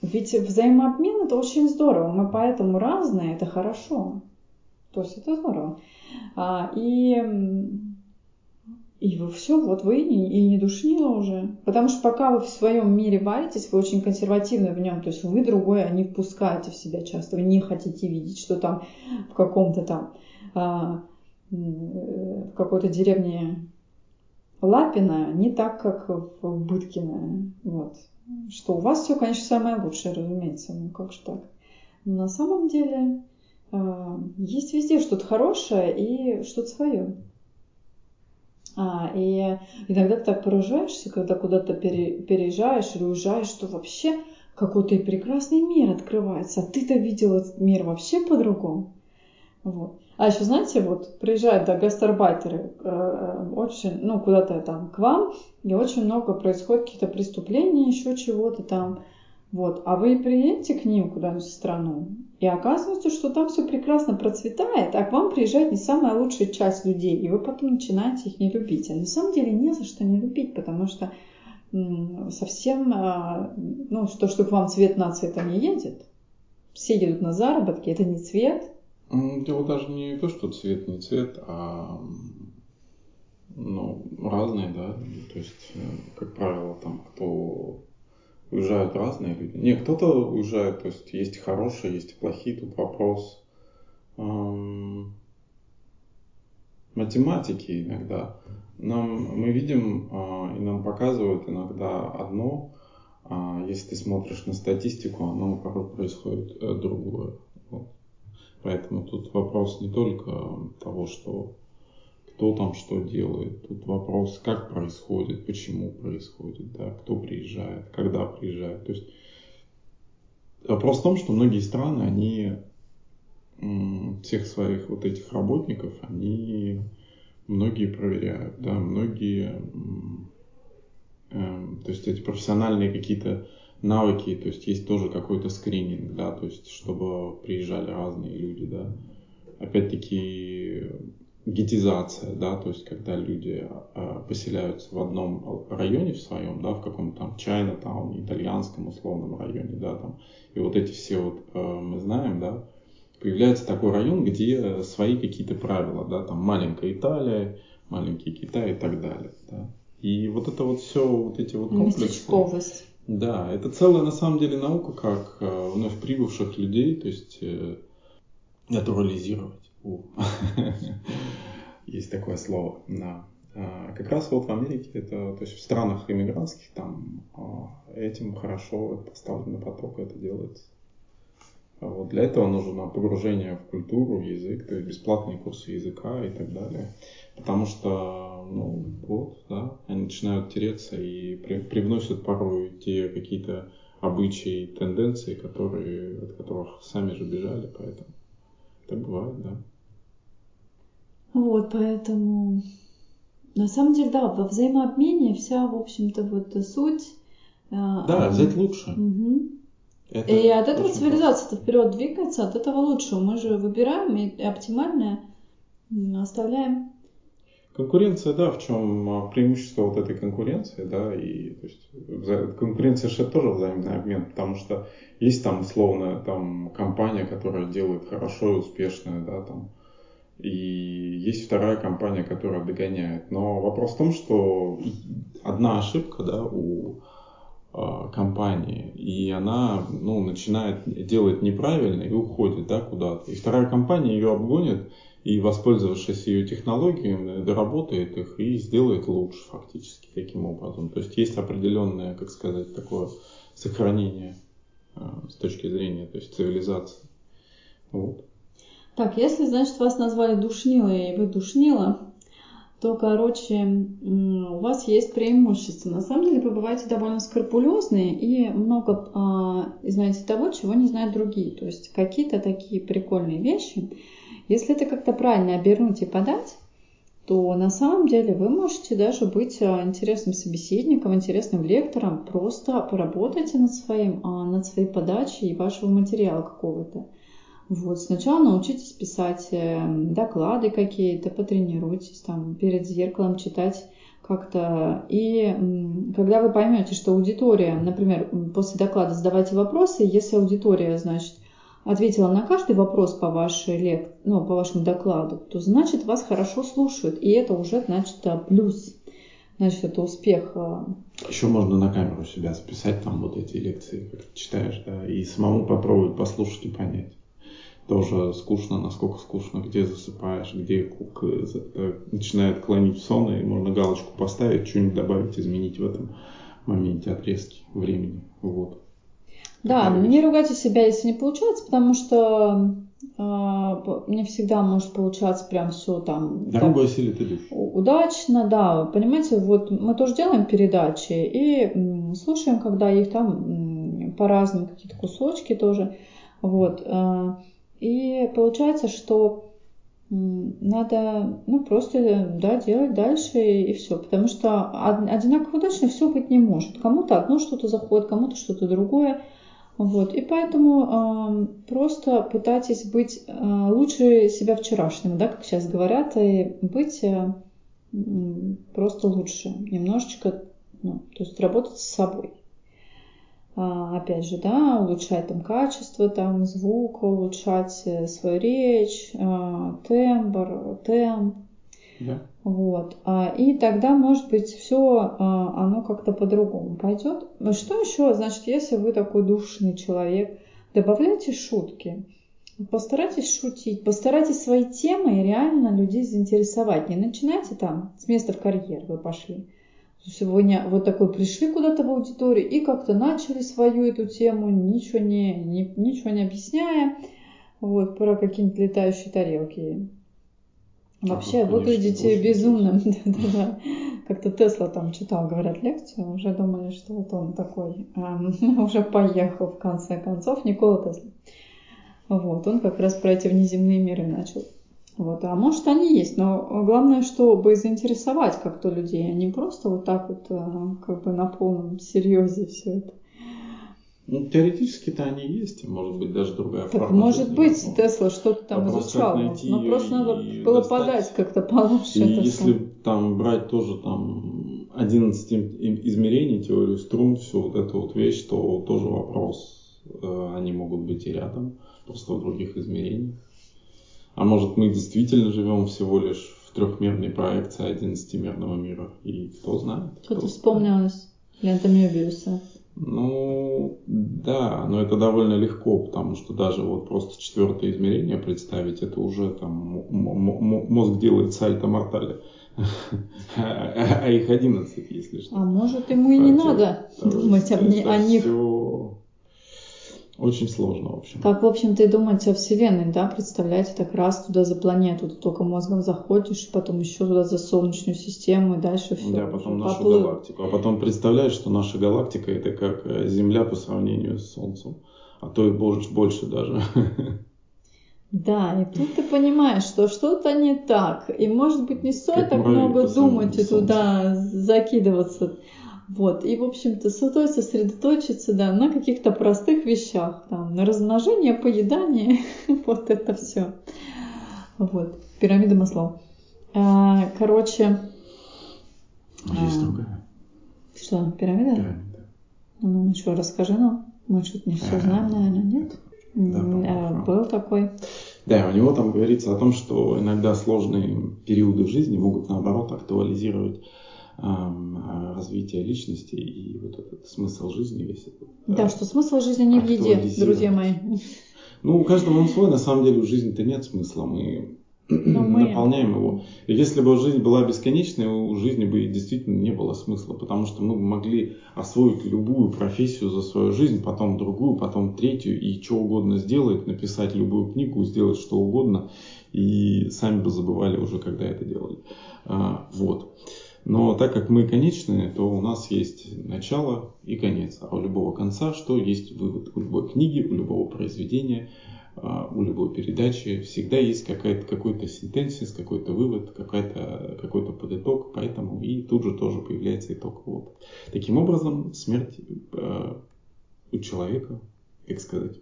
ведь взаимообмен это очень здорово, мы поэтому разные, это хорошо. То есть это здорово. А, и и вы все, вот вы и, и не душнило уже. Потому что пока вы в своем мире варитесь, вы очень консервативны в нем. То есть вы другое не впускаете в себя часто. Вы не хотите видеть, что там в каком-то там а, в какой-то деревне Лапина не так, как в Быткино. Вот. Что у вас все, конечно, самое лучшее, разумеется. Ну как же так? Но на самом деле есть везде что-то хорошее и что-то свое. А, и иногда ты так поражаешься, когда куда-то пере, переезжаешь или уезжаешь, что вообще какой-то прекрасный мир открывается. А ты-то видел этот мир вообще по-другому. Вот. А еще, знаете, вот приезжают да, гастарбайтеры э, э, очень, ну, куда-то там к вам, и очень много происходит каких-то преступлений, еще чего-то там. Вот. А вы приедете к ним куда-нибудь в страну, и оказывается, что там все прекрасно процветает, а к вам приезжает не самая лучшая часть людей, и вы потом начинаете их не любить. А на самом деле не за что не любить, потому что совсем, а, ну, то, что к вам цвет нации это не едет. Все едут на заработки, это не цвет. Дело даже не то, что цвет не цвет, а ну, разные, да. То есть, э, как правило, там, кто уезжают разные люди. Не, кто-то уезжает, то есть есть хорошие, есть плохие. Тут вопрос математики иногда. Нам, мы видим э, и нам показывают иногда одно, а если ты смотришь на статистику, оно порой происходит э, другое. Поэтому тут вопрос не только того, что кто там что делает. Тут вопрос, как происходит, почему происходит, да, кто приезжает, когда приезжает. То есть вопрос в том, что многие страны, они всех своих вот этих работников, они многие проверяют, да, многие, э, то есть эти профессиональные какие-то навыки, то есть есть тоже какой-то скрининг, да, то есть чтобы приезжали разные люди, да. Опять-таки гетизация, да, то есть когда люди э, поселяются в одном районе в своем, да, в каком-то там Чайна, там итальянском условном районе, да, там, и вот эти все вот э, мы знаем, да, появляется такой район, где свои какие-то правила, да, там маленькая Италия, маленький Китай и так далее, да. И вот это вот все, вот эти вот комплексы. Да, это целая на самом деле наука, как э, вновь прибывших людей, то есть э, натурализировать. Есть такое слово. Да. А, как раз вот в Америке, это, то есть в странах иммигрантских, там а, этим хорошо поставлен на поток, это делается. А вот для этого нужно погружение в культуру, в язык, то есть бесплатные курсы языка и так далее. Потому что, ну, вот, да, они начинают тереться и при, привносят порой те какие-то обычаи, тенденции, которые, от которых сами же бежали, поэтому так бывает, да. Вот, поэтому на самом деле, да, во взаимообмене вся, в общем-то, вот суть. А, да, взять лучше. Угу. Это и от этого цивилизация вперед двигается, от этого лучше. Мы же выбираем и оптимальное оставляем. Конкуренция, да, в чем а, преимущество вот этой конкуренции, да, и то есть конкуренция же тоже взаимный обмен, потому что есть там условно там компания, которая делает хорошо и успешно, да, там, и есть вторая компания, которая догоняет. Но вопрос в том, что одна ошибка да, у э, компании, и она ну, начинает делать неправильно и уходит да, куда-то. И вторая компания ее обгонит и, воспользовавшись ее технологиями, доработает их и сделает лучше фактически таким образом. То есть есть определенное, как сказать, такое сохранение э, с точки зрения то есть цивилизации. Вот. Так, если, значит, вас назвали душнилой, и вы душнила, то, короче, у вас есть преимущество. На самом деле вы бываете довольно скрупулезные и много а, знаете того, чего не знают другие. То есть какие-то такие прикольные вещи. Если это как-то правильно обернуть и подать, то на самом деле вы можете даже быть а, интересным собеседником, интересным лектором. Просто поработайте над, своим, а, над своей подачей и вашего материала какого-то. Вот, сначала научитесь писать эм, доклады какие-то, потренируйтесь там перед зеркалом читать как-то. И когда вы поймете, что аудитория, например, после доклада задавайте вопросы, если аудитория, значит, ответила на каждый вопрос по, вашей лек... ну, по вашему докладу, то значит вас хорошо слушают. И это уже значит плюс. Значит, это успех. А. Еще можно на камеру себя записать, там вот эти лекции, как читаешь, да, и самому попробовать послушать и понять. Тоже скучно, насколько скучно, где засыпаешь, где кук э, начинает клонить в сон, и можно галочку поставить, что-нибудь добавить, изменить в этом моменте отрезки времени. Вот. Да, но не ругайте себя, если не получается, потому что э, не всегда может получаться прям все там. Дорога осилит идущий. Удачно, да. Понимаете, вот мы тоже делаем передачи и слушаем, когда их там по-разному какие-то кусочки тоже. Вот. Э, и получается, что надо ну, просто да, делать дальше и, все. Потому что одинаково удачно все быть не может. Кому-то одно что-то заходит, кому-то что-то другое. Вот. И поэтому э, просто пытайтесь быть э, лучше себя вчерашнего, да, как сейчас говорят, и быть э, просто лучше, немножечко, ну, то есть работать с собой. А, опять же, да, улучшать там качество там звука, улучшать э, свою речь, э, тембр, темп, да. Вот. А, и тогда, может быть, все а, оно как-то по-другому пойдет. Что еще? Значит, если вы такой душный человек, добавляйте шутки. Постарайтесь шутить, постарайтесь свои темы реально людей заинтересовать. Не начинайте там с места в карьер вы пошли. Сегодня вот такой пришли куда-то в аудиторию и как-то начали свою эту тему, ничего не, не, ничего не объясняя, вот, про какие-нибудь летающие тарелки. Вообще, ну, выглядите безумным. Как-то Тесла там читал, говорят, лекцию, уже думали, что вот он такой, эм, уже поехал в конце концов, Никола Тесла. Вот, он как раз про эти внеземные миры начал. Вот, а может они есть, но главное, чтобы заинтересовать как-то людей, а не просто вот так вот э, как бы на полном серьезе все это. Ну, теоретически-то они есть, может быть, даже другая так форма. может жизни, быть, возможно. Тесла что-то там Вопрос, изучал, но просто надо было достать. подать как-то получше. И если все. там брать тоже там 11 измерений, теорию струн, всю вот эту вот вещь, то тоже вопрос, э, они могут быть и рядом, просто в других измерениях. А может мы действительно живем всего лишь в трехмерной проекции 11-мерного мира, и кто знает. Что-то вспомнилось лента Мебиуса. Ну, да, но это довольно легко, потому что даже вот просто четвертое измерение представить, это уже там мозг делает сальто мортале. А их 11, если что. А может ему и не надо думать о них. Очень сложно, в общем. Как, в общем-то, и думать о Вселенной, да, представляете, так раз туда за планету, ты только мозгом заходишь, потом еще туда за Солнечную систему и дальше все. Да, потом нашу поплыл. галактику. А потом представляешь, что наша галактика это как э, Земля по сравнению с Солнцем, а то и больше, больше даже. Да, и тут ты понимаешь, что что-то не так, и может быть не стоит как так много думать и туда закидываться. Вот, и, в общем-то, стоит сосредоточиться, да, на каких-то простых вещах, там, на размножение, поедание, вот это все. Вот, пирамида маслов. А, короче... Есть а, другая. Что, пирамида? Пирамида. Ну, что, расскажи нам. Мы что-то не все знаем, наверное, нет? Да, а, был такой. Да, у него там говорится о том, что иногда сложные периоды жизни могут, наоборот, актуализировать развития личности и вот этот смысл жизни весь этот. Да, что смысл жизни не в еде, друзья мои. Ну, у каждого он свой, на самом деле в жизни-то нет смысла, мы но мы... наполняем его. Если бы жизнь была бесконечной, у жизни бы действительно не было смысла, потому что мы бы могли освоить любую профессию за свою жизнь, потом другую, потом третью, и что угодно сделать, написать любую книгу, сделать что угодно, и сами бы забывали уже, когда это делали. А, вот. Но так как мы конечные, то у нас есть начало и конец. А у любого конца что есть вывод? У любой книги, у любого произведения, а, у любой передачи всегда есть какая-то, какой-то сентенсис, какой-то вывод, какой-то, какой-то подыток, поэтому и тут же тоже появляется итог. Вот. Таким образом, смерть э, у человека, как сказать,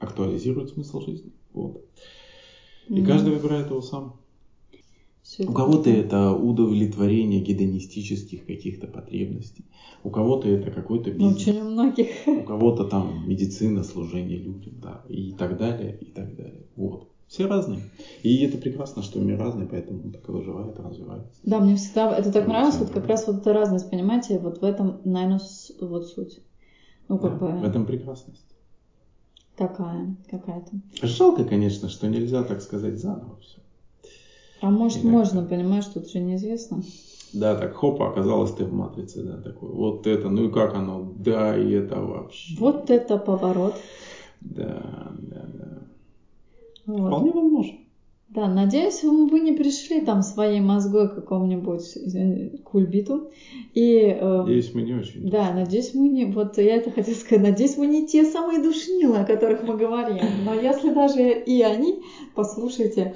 актуализирует смысл жизни. Вот. И mm-hmm. каждый выбирает его сам. У кого-то это удовлетворение гедонистических каких-то потребностей. У кого-то это какой-то ну, бизнес. Очень у многих. У кого-то там медицина, служение людям, да, и так далее, и так далее. Вот. Все разные. И это прекрасно, что мир разный, поэтому он так и выживает, развивается. Да, мне всегда это так нравилось, вот как раз вот эта разность, понимаете, вот в этом, наверное, вот суть. Ну, как да, бы... В этом прекрасность. Такая какая-то. Жалко, конечно, что нельзя, так сказать, заново все. А может, Иногда. можно, понимаешь, тут же неизвестно. Да, так хопа, оказалось ты в матрице, да, такой. Вот это, ну и как оно, да, и это вообще. Вот это поворот. Да, да, да. Вот. Вполне возможно. Да, надеюсь, вы не пришли там своей мозгой к какому-нибудь кульбиту. И, э, надеюсь, мы не очень. Да, надеюсь, мы не... Вот я это хотела сказать. Надеюсь, мы не те самые душнилы, о которых мы говорим. Но если даже и они, послушайте,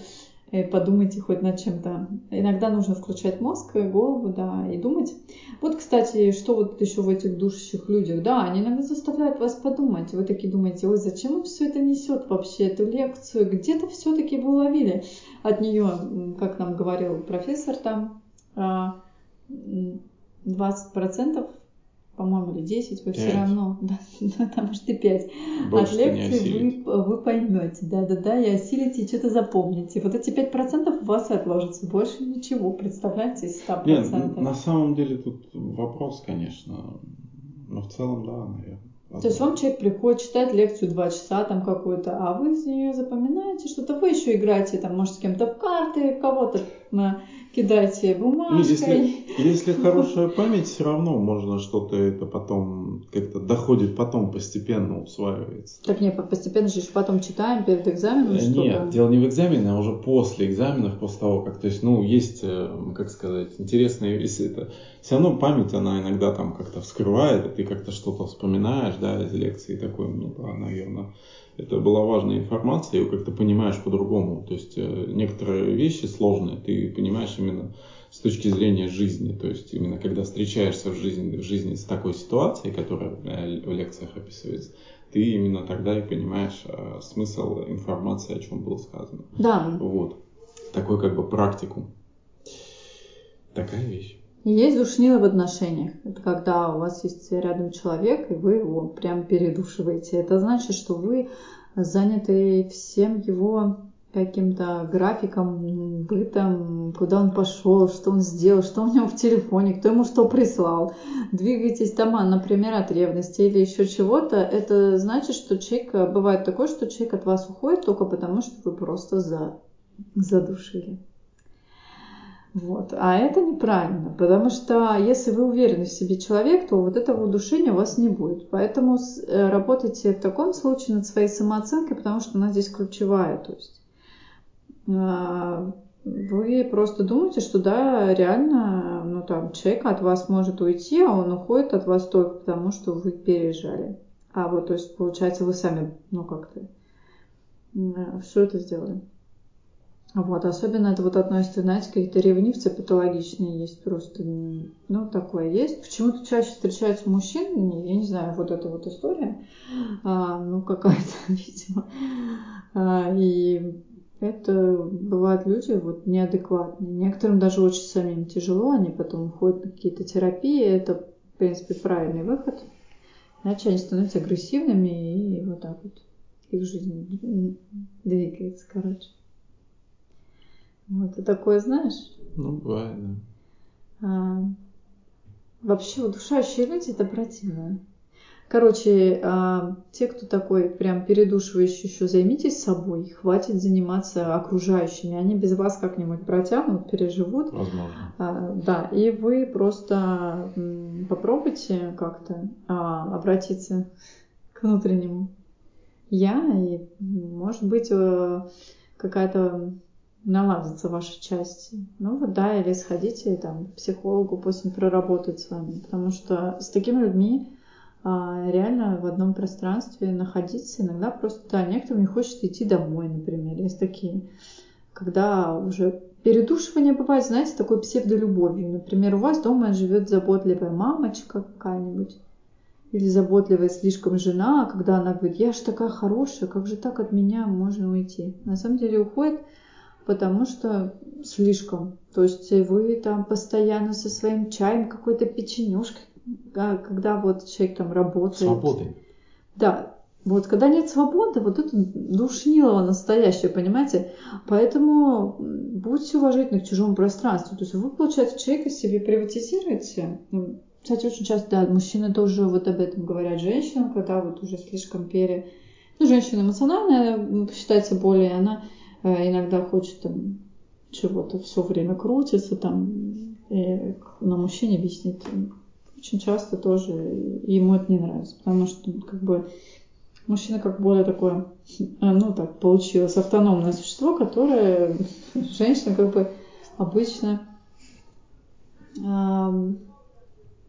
подумайте хоть над чем-то. Иногда нужно включать мозг и голову, да, и думать. Вот, кстати, что вот еще в этих душащих людях, да, они иногда заставляют вас подумать. Вы такие думаете, ой, зачем он все это несет вообще, эту лекцию? Где-то все-таки вы уловили от нее, как нам говорил профессор там, 20% а, по-моему, или 10, вы 5. все равно, да, ну, может и 5. Больше От лекции вы, вы поймете, да-да-да, и осилите, и что-то запомните. Вот эти 5% у вас отложится, больше ничего, представляете, из 100%. Нет, на самом деле тут вопрос, конечно, но в целом, да, наверное. То есть вам человек приходит, читает лекцию два часа там какую-то, а вы из нее запоминаете что-то, вы еще играете там, может, с кем-то в карты, кого-то кидайте бумажкой. Если, если хорошая память, все равно можно что-то это потом как-то доходит, потом постепенно усваивается. Так нет, постепенно же потом читаем перед экзаменом э, что-то. Нет, дело не в экзамене, а уже после экзаменов, после того, как, то есть, ну, есть, э, как сказать, интересные, если это, все равно память, она иногда там как-то вскрывает, и ты как-то что-то вспоминаешь, да, из лекции такой, ну, да, наверное, это была важная информация, ее как-то понимаешь по-другому. То есть э, некоторые вещи сложные, ты понимаешь именно с точки зрения жизни. То есть именно когда встречаешься в жизни, в жизни с такой ситуацией, которая в лекциях описывается, ты именно тогда и понимаешь э, смысл информации, о чем было сказано. Да. Вот. Такой как бы практикум. Такая вещь. Есть душнило в отношениях. Это когда у вас есть рядом человек, и вы его прям передушиваете. Это значит, что вы заняты всем его каким-то графиком, бытом, куда он пошел, что он сделал, что у него в телефоне, кто ему что прислал. Двигаетесь там, например, от ревности или еще чего-то. Это значит, что человек, бывает такое, что человек от вас уходит только потому, что вы просто за, задушили. Вот. А это неправильно, потому что если вы уверены в себе человек, то вот этого удушения у вас не будет. Поэтому э, работайте в таком случае над своей самооценкой, потому что она здесь ключевая. То есть а, вы просто думаете, что да, реально, ну там, человек от вас может уйти, а он уходит от вас только потому, что вы переезжали. А вот, то есть, получается, вы сами, ну как-то, э, все это сделали. Вот, особенно это вот относится, знаете, какие-то ревнивцы патологичные есть просто, ну, такое есть. Почему-то чаще встречаются мужчины, я не знаю, вот эта вот история, а, ну, какая-то, видимо. А, и это бывают люди вот неадекватные. Некоторым даже очень самим тяжело, они потом уходят на какие-то терапии, это, в принципе, правильный выход. Иначе они становятся агрессивными, и вот так вот их жизнь двигается, короче. Вот, ты такое знаешь? Ну, бывает, да. А, вообще, удушающие люди это противно. Короче, а, те, кто такой прям передушивающий, еще займитесь собой, хватит заниматься окружающими, они без вас как-нибудь протянут, переживут. Возможно. А, да, и вы просто попробуйте как-то а, обратиться к внутреннему я, и может быть э, какая-то наладятся ваши части. Ну вот да, или сходите там к психологу, пусть он проработает с вами, потому что с такими людьми а, реально в одном пространстве находиться иногда просто, да, некоторым не хочется идти домой, например, есть такие, когда уже передушивание бывает, знаете, такой псевдолюбовью. Например, у вас дома живет заботливая мамочка какая-нибудь, или заботливая слишком жена, когда она говорит, я же такая хорошая, как же так от меня можно уйти? На самом деле уходит потому что слишком. То есть вы там постоянно со своим чаем, какой-то печенюшкой, когда вот человек там работает. Свободы. Да, вот когда нет свободы, вот это душнилово настоящее, понимаете? Поэтому будьте уважительны к чужому пространству. То есть вы, получается, человека себе приватизируете. Ну, кстати, очень часто, да, мужчины тоже вот об этом говорят женщинам, когда вот уже слишком пере... Ну, женщина эмоциональная, считается более, она иногда хочет там чего-то все время крутится, там, и на мужчине виснет. Очень часто тоже ему это не нравится, потому что как бы Мужчина как более такое, ну так получилось, автономное существо, которое женщина как бы обычно, э,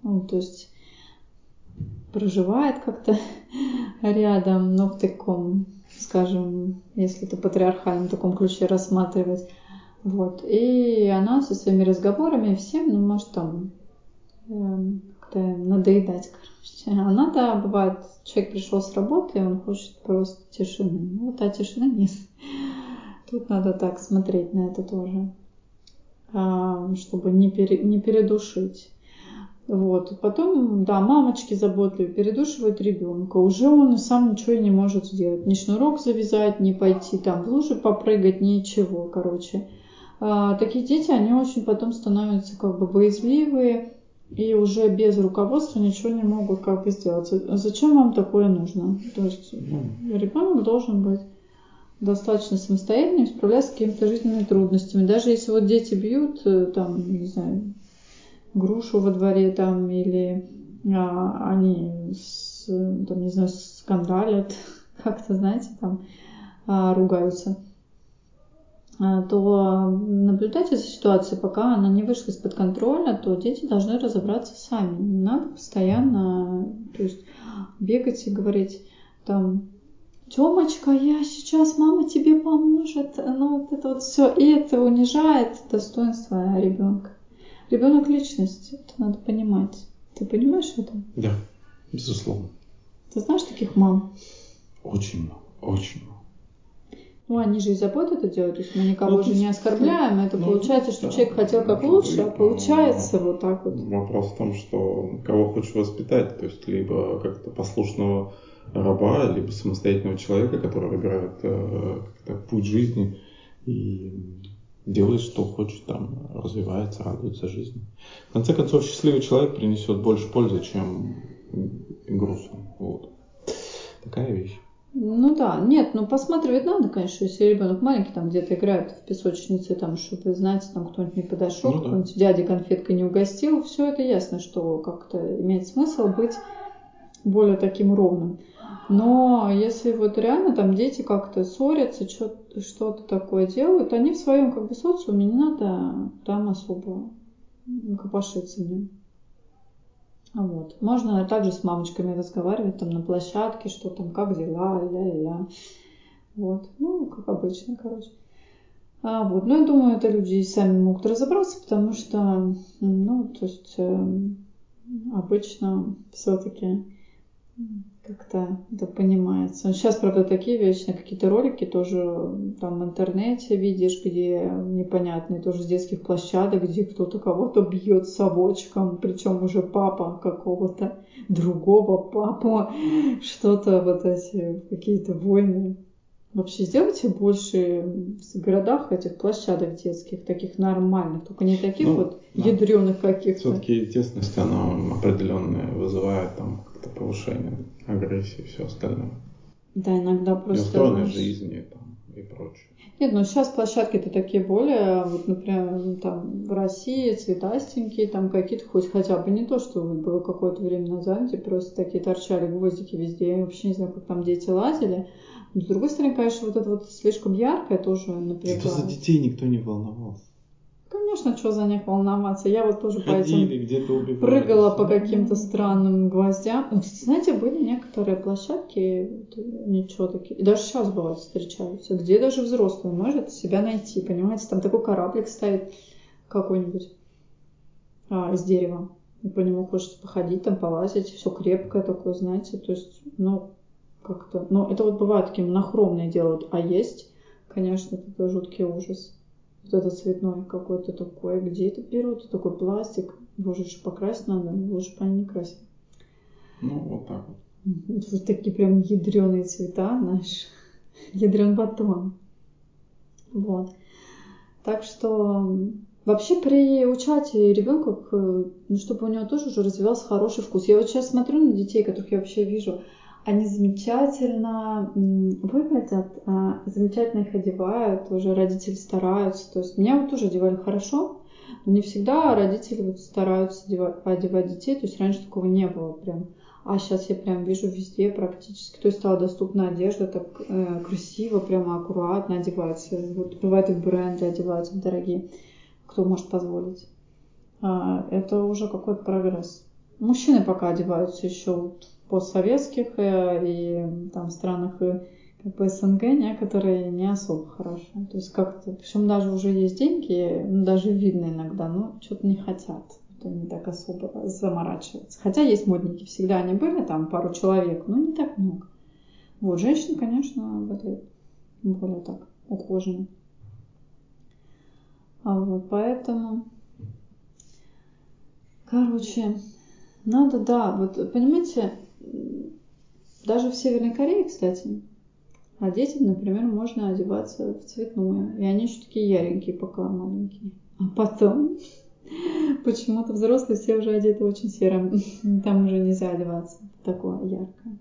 ну, то есть проживает как-то рядом, но в таком, скажем, если это патриархальном таком ключе рассматривать. Вот. И она со своими разговорами всем, ну, может, там э, как-то надоедать, короче. Она-то бывает человек пришел с работы, он хочет просто тишины. Ну, вот а тишины нет. Тут надо так смотреть на это тоже, а, чтобы не, пере, не передушить. Вот. Потом, да, мамочки заботливые передушивают ребенка. Уже он сам ничего не может сделать. Ни шнурок завязать, ни пойти там в лужи попрыгать, ничего, короче. А, такие дети, они очень потом становятся как бы боязливые, и уже без руководства ничего не могут как бы сделать. Зачем вам такое нужно? То есть ребенок должен быть достаточно самостоятельным, справляться с какими-то жизненными трудностями. Даже если вот дети бьют, э, там, не знаю, грушу во дворе там, или а, они, с, там, не знаю, скандалят, как-то, знаете, там, а, ругаются а, то наблюдайте за ситуацией, пока она не вышла из-под контроля, то дети должны разобраться сами. Не надо постоянно то есть, бегать и говорить там, Тёмочка, я сейчас, мама тебе поможет. Ну, вот это вот все. И это унижает достоинство ребенка. Ребенок личность, это надо понимать. Ты понимаешь это? Да, безусловно. Ты знаешь таких мам? Очень много, очень много. Ну, они же из заботы это делают, то есть мы никого ну, же не оскорбляем. Это ну, получается, что да, человек хотел как лучше, быть, а получается вот так вот. Вопрос в том, что кого хочешь воспитать, то есть либо как-то послушного раба, либо самостоятельного человека, который выбирает э, путь жизни и делает, что хочет, там, развивается, радуется жизни. В конце концов, счастливый человек принесет больше пользы, чем грустный. Вот. Такая вещь. Ну да, нет, ну посматривать надо, конечно, если ребенок маленький, там где-то играет в песочнице, там, чтобы, знаете, там кто-нибудь не подошел, ну, да. дядя конфеткой не угостил, все это ясно, что как-то имеет смысл быть более таким ровным. Но если вот реально там дети как-то ссорятся, что-то такое делают, они в своем как бы социуме, не надо там особо копошиться в нем. Вот. Можно также с мамочками разговаривать там на площадке, что там, как дела, ля-ля. Вот. Ну, как обычно, короче. А, вот. Ну, я думаю, это люди сами могут разобраться, потому что, ну, то есть, э, обычно все-таки как-то это понимается. Сейчас, правда, такие вещи, какие-то ролики тоже там в интернете видишь, где непонятные тоже с детских площадок, где кто-то кого-то бьет совочком, причем уже папа какого-то другого папу, что-то вот эти какие-то войны. Вообще сделайте больше в городах этих площадок детских, таких нормальных, только не таких ну, вот да. ядреных каких-то. Все-таки тесность, она определенная вызывает там как-то повышение агрессии и все остальное. Да, иногда просто... Неустроенной жизни там, и прочее. Нет, ну сейчас площадки-то такие более, вот, например, там в России цветастенькие, там какие-то хоть хотя бы не то, что вот было какое-то время назад, где просто такие торчали гвоздики везде, я вообще не знаю, как там дети лазили. Но, с другой стороны, конечно, вот это вот слишком яркое тоже напрягает. Зато за детей никто не волновался. Конечно, что за них волноваться. Я вот тоже Ходили, по этим прыгала по каким-то странным гвоздям. Ну, знаете, были некоторые площадки, ничего такие. И даже сейчас бывают встречаются, где даже взрослый может себя найти. Понимаете, там такой кораблик стоит какой-нибудь а, из дерева. И по нему хочется походить, там полазить, все крепкое такое, знаете, то есть, ну, как-то, но это вот бывает такие монохромные делают, а есть, конечно, это жуткий ужас. Вот этот цветной какой-то такой, где это берут, такой пластик, боже, же покрасить надо, лучше бы они не красили. Ну, вот так вот. Вот такие прям ядреные цвета, знаешь, ядрен батон. Вот. Так что вообще приучать ребенка, ну, чтобы у него тоже уже развивался хороший вкус. Я вот сейчас смотрю на детей, которых я вообще вижу, они замечательно выглядят, а, замечательно их одевают, уже родители стараются. То есть меня вот тоже одевали хорошо, но не всегда родители вот стараются одевать, детей. То есть раньше такого не было прям. А сейчас я прям вижу везде практически. То есть стала доступна одежда, так э, красиво, прямо аккуратно одеваются. Вот бывает и бренды одеваются дорогие, кто может позволить. А, это уже какой-то прогресс. Мужчины пока одеваются еще вот постсоветских э, и там странах и как бы СНГ некоторые не особо хорошо. То есть как-то, причем даже уже есть деньги, ну, даже видно иногда, но что-то не хотят. Это не так особо заморачиваться. Хотя есть модники, всегда они были, там пару человек, но не так много. Вот, женщины, конечно, выглядят более так ухоженно. А вот поэтому, короче, надо, да, вот понимаете, даже в Северной Корее, кстати, а детям, например, можно одеваться в цветное. И они еще такие яренькие, пока маленькие. А потом почему-то взрослые все уже одеты очень серым. Там уже нельзя одеваться. Такое яркое.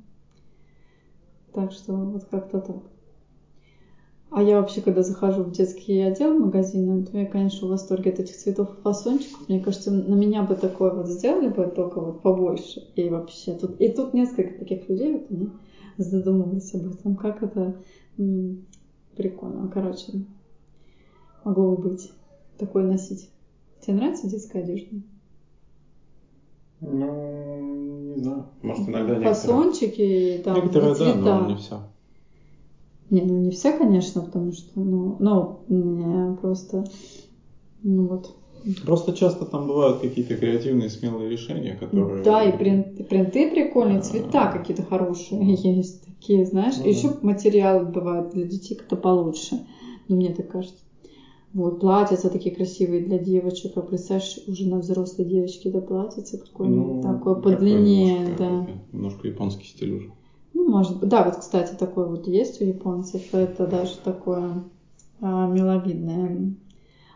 Так что вот как-то так. А я вообще, когда захожу в детский отдел магазина, то я, конечно, в восторге от этих цветов и фасончиков. Мне кажется, на меня бы такое вот сделали бы только вот побольше. И вообще тут... И тут несколько таких людей, вот они задумывались об этом, как это м- прикольно. Короче, могло бы быть такое носить. Тебе нравится детская одежда? Ну, не знаю. Может, иногда Фасончики, там, некоторые, цвета. да, но не все. Не, ну не все, конечно, потому что, ну, ну просто, ну вот. Просто часто там бывают какие-то креативные, смелые решения, которые... Да, и принты, принты прикольные, цвета какие-то хорошие есть такие, знаешь. Ну, и еще материалы бывают для детей как-то получше. Ну, мне так кажется. Вот, платьица такие красивые для девочек. А представляешь, уже на взрослой девочке это платьице какое-нибудь ну, такое подлиннее, немножко, да. Немножко японский стиль уже. Ну, может. Да, вот, кстати, такой вот есть у японцев. Это даже такое а, миловидное.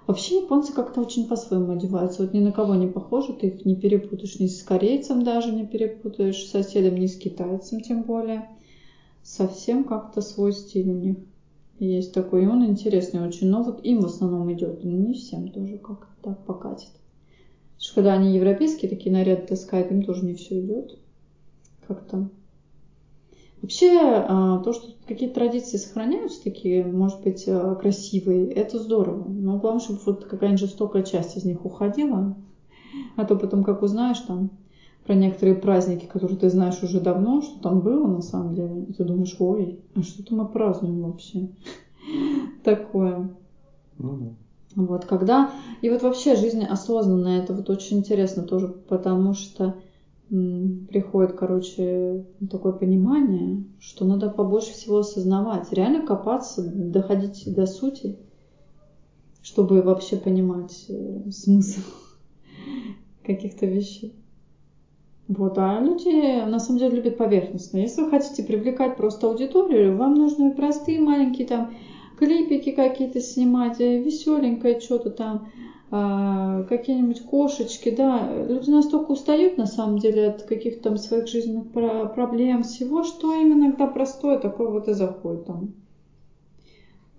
Вообще японцы как-то очень по-своему одеваются. Вот ни на кого не похожи, ты их не перепутаешь ни с корейцем даже не перепутаешь, с соседом, ни с китайцем тем более. Совсем как-то свой стиль у них есть такой. И он интересный очень. Но вот им в основном идет. Но не всем тоже как-то так покатит. Потому что когда они европейские такие наряды таскают, им тоже не все идет. Как-то Вообще, а, то, что какие-то традиции сохраняются такие, может быть, а, красивые, это здорово. Но главное, чтобы вот какая-нибудь жестокая часть из них уходила. А то потом, как узнаешь там про некоторые праздники, которые ты знаешь уже давно, что там было на самом деле, и ты думаешь, ой, а что-то мы празднуем вообще. Такое. Ну вот, когда... И вот вообще жизнь осознанная, это вот очень интересно тоже, потому что приходит, короче, такое понимание, что надо побольше всего осознавать, реально копаться, доходить до сути, чтобы вообще понимать э, смысл каких-то вещей. Вот, а люди на самом деле любят поверхностно. Если вы хотите привлекать просто аудиторию, вам нужны простые маленькие там клипики какие-то снимать, э, веселенькое что-то там, какие-нибудь кошечки, да, люди настолько устают на самом деле от каких-то там своих жизненных проблем, всего, что им иногда простое такое вот и заходит там.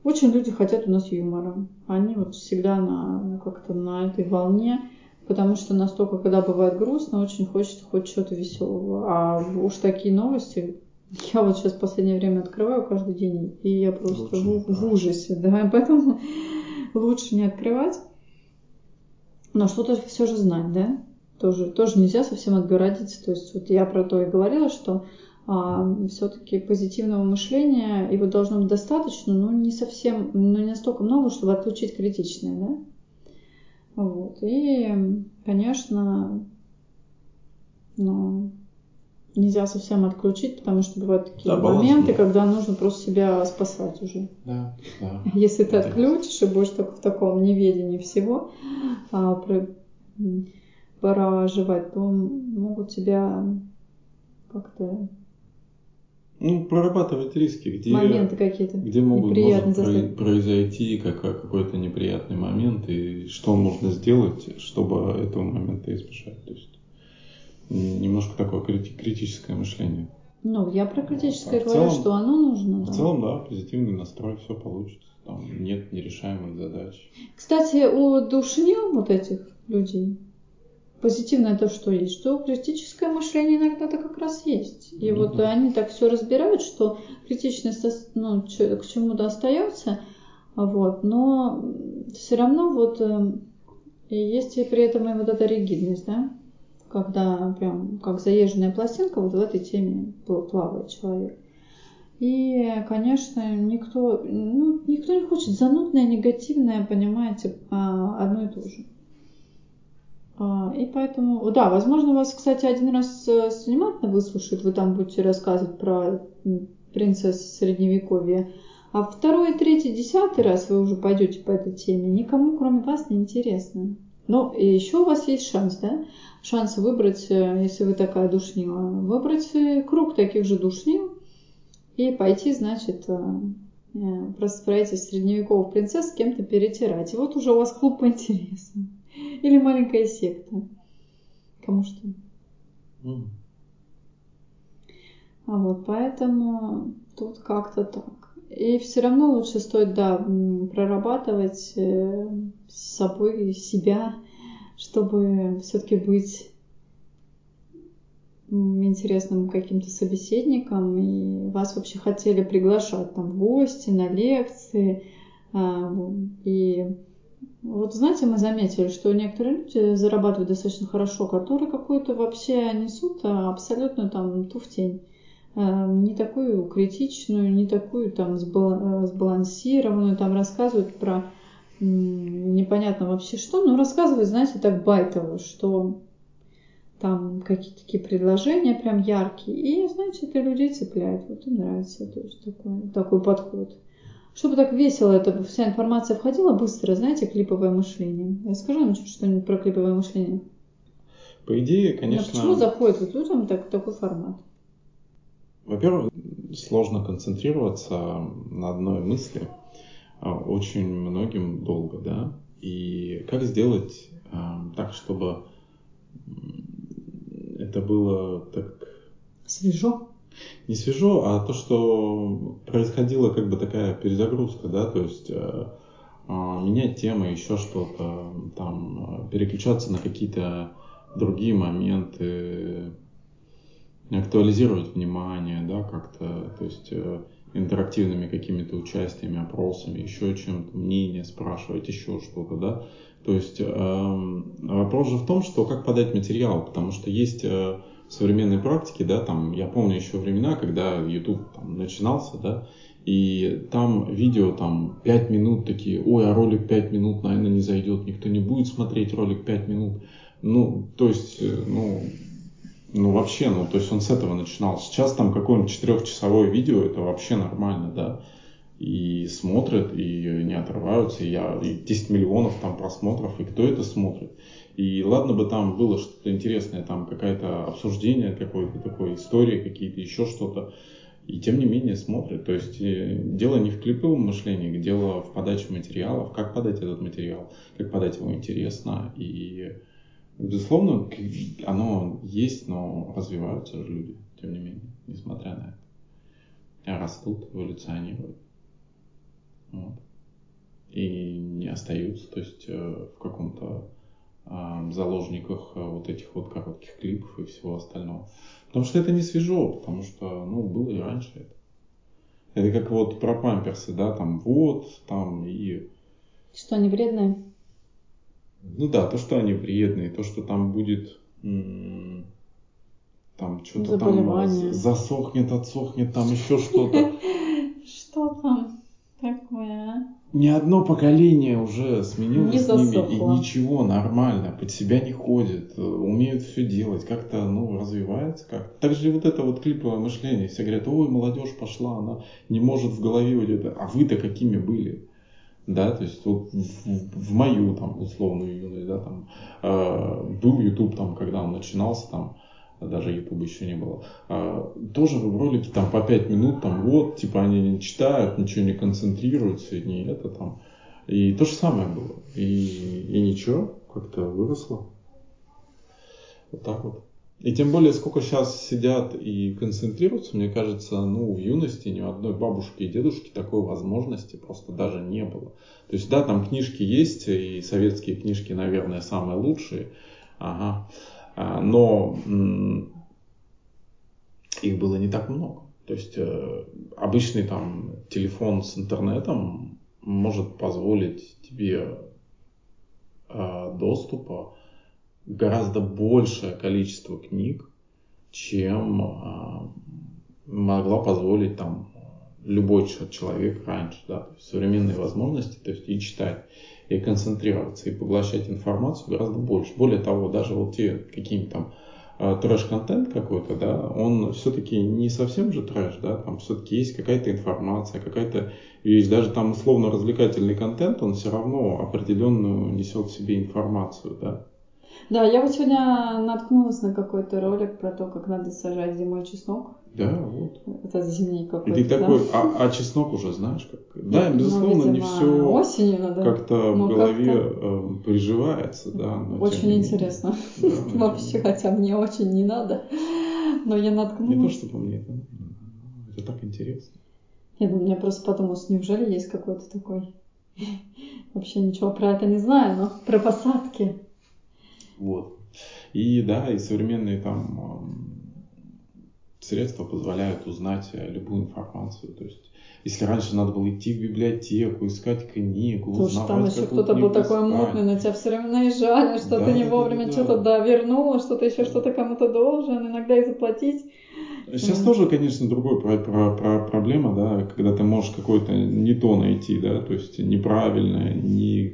Очень люди хотят у нас юмора. Они вот всегда на, как-то на этой волне, потому что настолько, когда бывает грустно, очень хочется хоть что-то веселого. А уж такие новости, я вот сейчас в последнее время открываю каждый день, и я просто в, в ужасе, да, поэтому лучше не открывать. Но что-то все же знать, да? Тоже, тоже нельзя совсем отгородиться. То есть вот я про то и говорила, что а, все-таки позитивного мышления его должно быть достаточно, но не совсем, но не настолько много, чтобы отлучить критичное, да? Вот. И, конечно, ну, нельзя совсем отключить, потому что бывают такие да, моменты, когда нужно просто себя спасать уже. Да, да. Если ты отключишь и будешь только в таком неведении всего а, про, проживать, то могут тебя как-то ну, прорабатывать риски, где, моменты какие-то где могут может произойти как, какой-то неприятный момент, и что можно сделать, чтобы этого момента избежать. То есть немножко такое критическое мышление. Ну, я про критическое а говорю, целом, что оно нужно. В да. целом, да, позитивный настрой, все получится. Там нет нерешаемых задач. Кстати, у душнил вот этих людей позитивное то, что есть, что критическое мышление иногда-то как раз есть. И mm-hmm. вот они так все разбирают, что критичность ну, к чему-то остается, вот, но все равно вот э, есть и при этом и вот эта ригидность, да, когда прям как заезженная пластинка вот в этой теме плавает человек. И, конечно, никто, ну, никто не хочет занудное, негативное, понимаете, а, одно и то же. А, и поэтому, да, возможно, вас, кстати, один раз э, внимательно выслушают, вы там будете рассказывать про принцесс средневековья, а второй, третий, десятый раз вы уже пойдете по этой теме, никому, кроме вас, не интересно. Но и еще у вас есть шанс, да? Шанс выбрать, э, если вы такая душнила, выбрать э, круг таких же душнил и пойти, значит, просто про этих средневековых принцесс с кем-то перетирать. И вот уже у вас клуб по интересам. Или маленькая секта. Кому что. Mm. А вот поэтому тут как-то так. И все равно лучше стоит, да, прорабатывать э, с собой себя, чтобы все-таки быть интересным каким-то собеседником, и вас вообще хотели приглашать там в гости, на лекции, а, и вот знаете, мы заметили, что некоторые люди зарабатывают достаточно хорошо, которые какую-то вообще несут а, абсолютно там туфтень. Э, не такую критичную, не такую там сбалансированную, там рассказывают про непонятно вообще что, но рассказывают, знаете, так байтово, что там какие-то такие предложения прям яркие, и, значит, это людей цепляет, вот им нравится, то есть такой, такой подход. Чтобы так весело эта вся информация входила быстро, знаете, клиповое мышление. Я скажу им что-нибудь про клиповое мышление. По идее, конечно... Но почему заходит вот людям так, такой формат? Во-первых, сложно концентрироваться на одной мысли очень многим долго, да. И как сделать э, так, чтобы это было так... Свежо не свежо, а то, что происходила как бы такая перезагрузка, да, то есть э, э, менять темы, еще что-то, там, переключаться на какие-то другие моменты, актуализировать внимание, да, как-то, то есть э, интерактивными какими-то участиями, опросами, еще чем-то, мнение спрашивать, еще что-то, да. То есть э, вопрос же в том, что как подать материал, потому что есть э, современной практики, да, там, я помню еще времена, когда YouTube там, начинался, да, и там видео там 5 минут такие, ой, а ролик 5 минут, наверное, не зайдет, никто не будет смотреть ролик 5 минут. Ну, то есть, э, ну, ну вообще, ну, то есть он с этого начинал. Сейчас там какое-нибудь четырехчасовое видео, это вообще нормально, да. И смотрят, и не отрываются, и, я, и 10 миллионов там просмотров, и кто это смотрит. И ладно бы там было что-то интересное, там какое-то обсуждение какой-то такой истории, какие-то еще что-то. И тем не менее смотрят. То есть э, дело не в клиповом мышлении, дело в подаче материалов, как подать этот материал, как подать его интересно. И, безусловно, оно есть, но развиваются же люди, тем не менее, несмотря на это. Растут, эволюционируют. Вот. И не остаются, то есть э, в каком-то заложниках э, вот этих вот коротких клипов и всего остального. Потому что это не свежо, потому что, ну, было и раньше это. Это как вот про памперсы, да, там вот, там и... Что они вредные? Ну да, то, что они вредные, то, что там будет там что-то там засохнет, отсохнет, там еще что-то. Что там такое? А? ни одно поколение уже сменилось не с ними, и ничего, нормально, под себя не ходит, умеют все делать, как-то, ну, развивается как Так же вот это вот клиповое мышление, все говорят, ой, молодежь пошла, она не может в голове вот это, а вы-то какими были? Да, то есть вот в, в мою там условную юность, да, там э, был YouTube там, когда он начинался там, даже YouTube еще не было, э, тоже ролики там по 5 минут, там вот, типа они не читают, ничего не концентрируются, не это там, и то же самое было, и, и ничего, как-то выросло, вот так вот. И тем более, сколько сейчас сидят и концентрируются, мне кажется, ну, в юности ни у одной бабушки и дедушки такой возможности просто даже не было. То есть, да, там книжки есть, и советские книжки, наверное, самые лучшие, ага. А, но их было не так много. То есть, э, обычный там телефон с интернетом может позволить тебе э, доступа гораздо большее количество книг, чем а, могла позволить там любой человек раньше, да, современные возможности, то есть и читать, и концентрироваться, и поглощать информацию гораздо больше. Более того, даже вот те какие-нибудь там а, трэш-контент какой-то, да, он все-таки не совсем же трэш, да, там все-таки есть какая-то информация, какая-то вещь, даже там условно-развлекательный контент, он все равно определенную несет в себе информацию, да. Да, я вот сегодня наткнулась на какой-то ролик про то, как надо сажать зимой чеснок. Да, вот. Это зимний какой-то. И ты такой, да? а, а чеснок уже знаешь как? Да, ну, безусловно, ну, не все осенью надо. как-то в голове как э, приживается, да. очень интересно. Да, Вообще, хотя мне очень не надо. Но я наткнулась. Не то, что по мне, это, это так интересно. Нет, ну мне просто подумалось, неужели есть какой-то такой... Вообще ничего про это не знаю, но про посадки. Вот. И да, и современные там средства позволяют узнать э, любую информацию. То есть, если раньше надо было идти в библиотеку, искать книгу, Слушай, узнавать, там еще кто-то был такой мутный, на тебя все время наезжали, что да, ты не вовремя да, да, что-то да, вернул, что-то еще что-то кому-то должен, иногда и заплатить. Сейчас mm. тоже, конечно, другой про, про, про проблема, да, когда ты можешь какое-то не то найти, да, то есть неправильное, не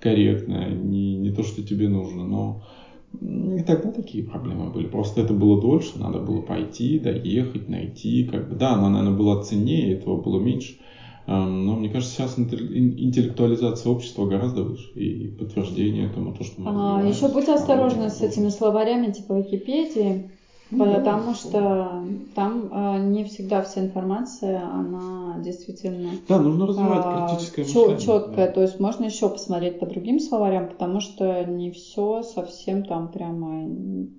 корректное, не, не то, что тебе нужно, но и тогда такие проблемы были. Просто это было дольше, надо было пойти, доехать, найти. Как бы, да, она, наверное, была ценнее, этого было меньше. Эм, но мне кажется, сейчас интеллектуализация общества гораздо выше. И подтверждение этому, то, что мы а, Еще будьте осторожны с этими словарями типа Википедии. Ну Потому что там э, не всегда вся информация, она действительно... Да, нужно развивать э, критическое мышление. Четкая, да. то есть можно еще посмотреть по другим словарям, потому что не все совсем там прямо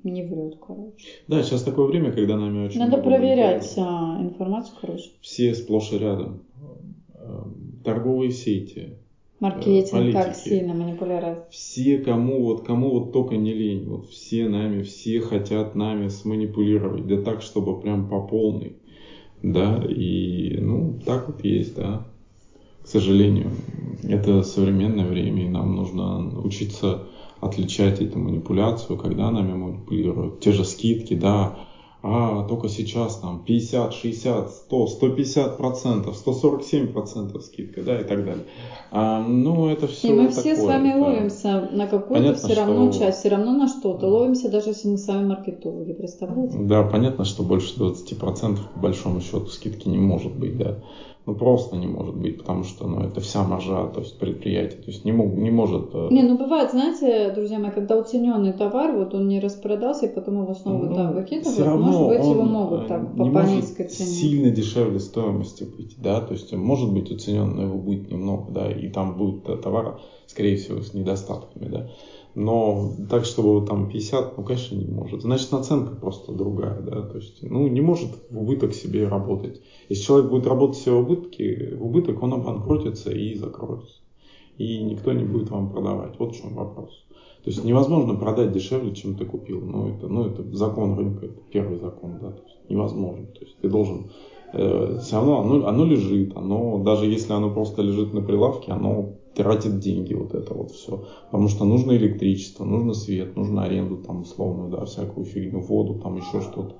не врет, короче. Да, сейчас такое время, когда нами очень Надо проверять а, информацию, короче. Все сплошь и рядом. Э, торговые сети, Маркетинг политики. как сильно манипулирует. Все, кому вот, кому вот только не лень, вот все нами, все хотят нами сманипулировать, да так, чтобы прям по полной, да, и, ну, так вот есть, да, к сожалению. Это современное время, и нам нужно учиться отличать эту манипуляцию, когда нами манипулируют. Те же скидки, да, а только сейчас там 50, 60, 100, 150 процентов, 147 процентов скидка, да, и так далее. А, ну, это все И мы такое, все с вами это... ловимся на какую-то все равно что... часть, все равно на что-то. Ловимся, даже если мы сами маркетологи, представляете? Да, понятно, что больше 20 процентов по большому счету скидки не может быть, да ну просто не может быть, потому что ну, это вся маржа, то есть предприятие, то есть не, мог, не может... Э, не, ну бывает, знаете, друзья мои, когда уцененный товар, вот он не распродался, и потом его снова ну, да, выкидывают, может быть, его могут так по, по низкой цене. сильно дешевле стоимости быть, да, то есть может быть уценен, но его будет немного, да, и там будет товар, скорее всего, с недостатками, да. Но так, чтобы там 50, ну, конечно, не может. Значит, наценка просто другая, да, то есть, ну, не может в убыток себе работать. Если человек будет работать себе в убытке, в убыток он обанкротится и закроется. И никто не будет вам продавать. Вот в чем вопрос. То есть невозможно продать дешевле, чем ты купил. Ну, это, ну, это закон рынка, это первый закон, да, то есть невозможно. То есть ты должен э, все равно оно, оно лежит, оно, даже если оно просто лежит на прилавке, оно тратит деньги, вот это вот все. Потому что нужно электричество, нужно свет, нужно аренду там условную, да, всякую фигню, воду, там еще что-то.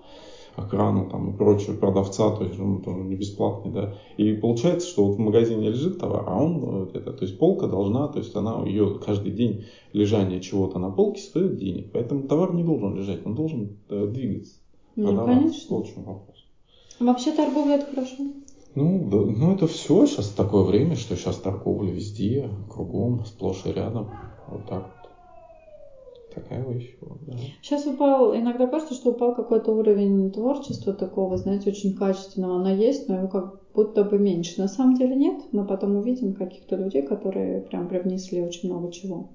охрану там и прочее, продавца, то есть он тоже не бесплатный, да. И получается, что вот в магазине лежит товар, а он это, то есть полка должна, то есть она ее каждый день лежание чего-то на полке стоит денег, поэтому товар не должен лежать, он должен э, двигаться. Ну, продаваться. конечно. Вот в чем вопрос. Вообще торговля это хорошо. Ну, да, ну это все сейчас такое время, что сейчас торговля везде, кругом, сплошь и рядом. Вот так такая вещь. Да. Сейчас упал, иногда кажется, что упал какой-то уровень творчества такого, знаете, очень качественного. Оно есть, но его как будто бы меньше. На самом деле нет. Мы потом увидим каких-то людей, которые прям привнесли очень много чего.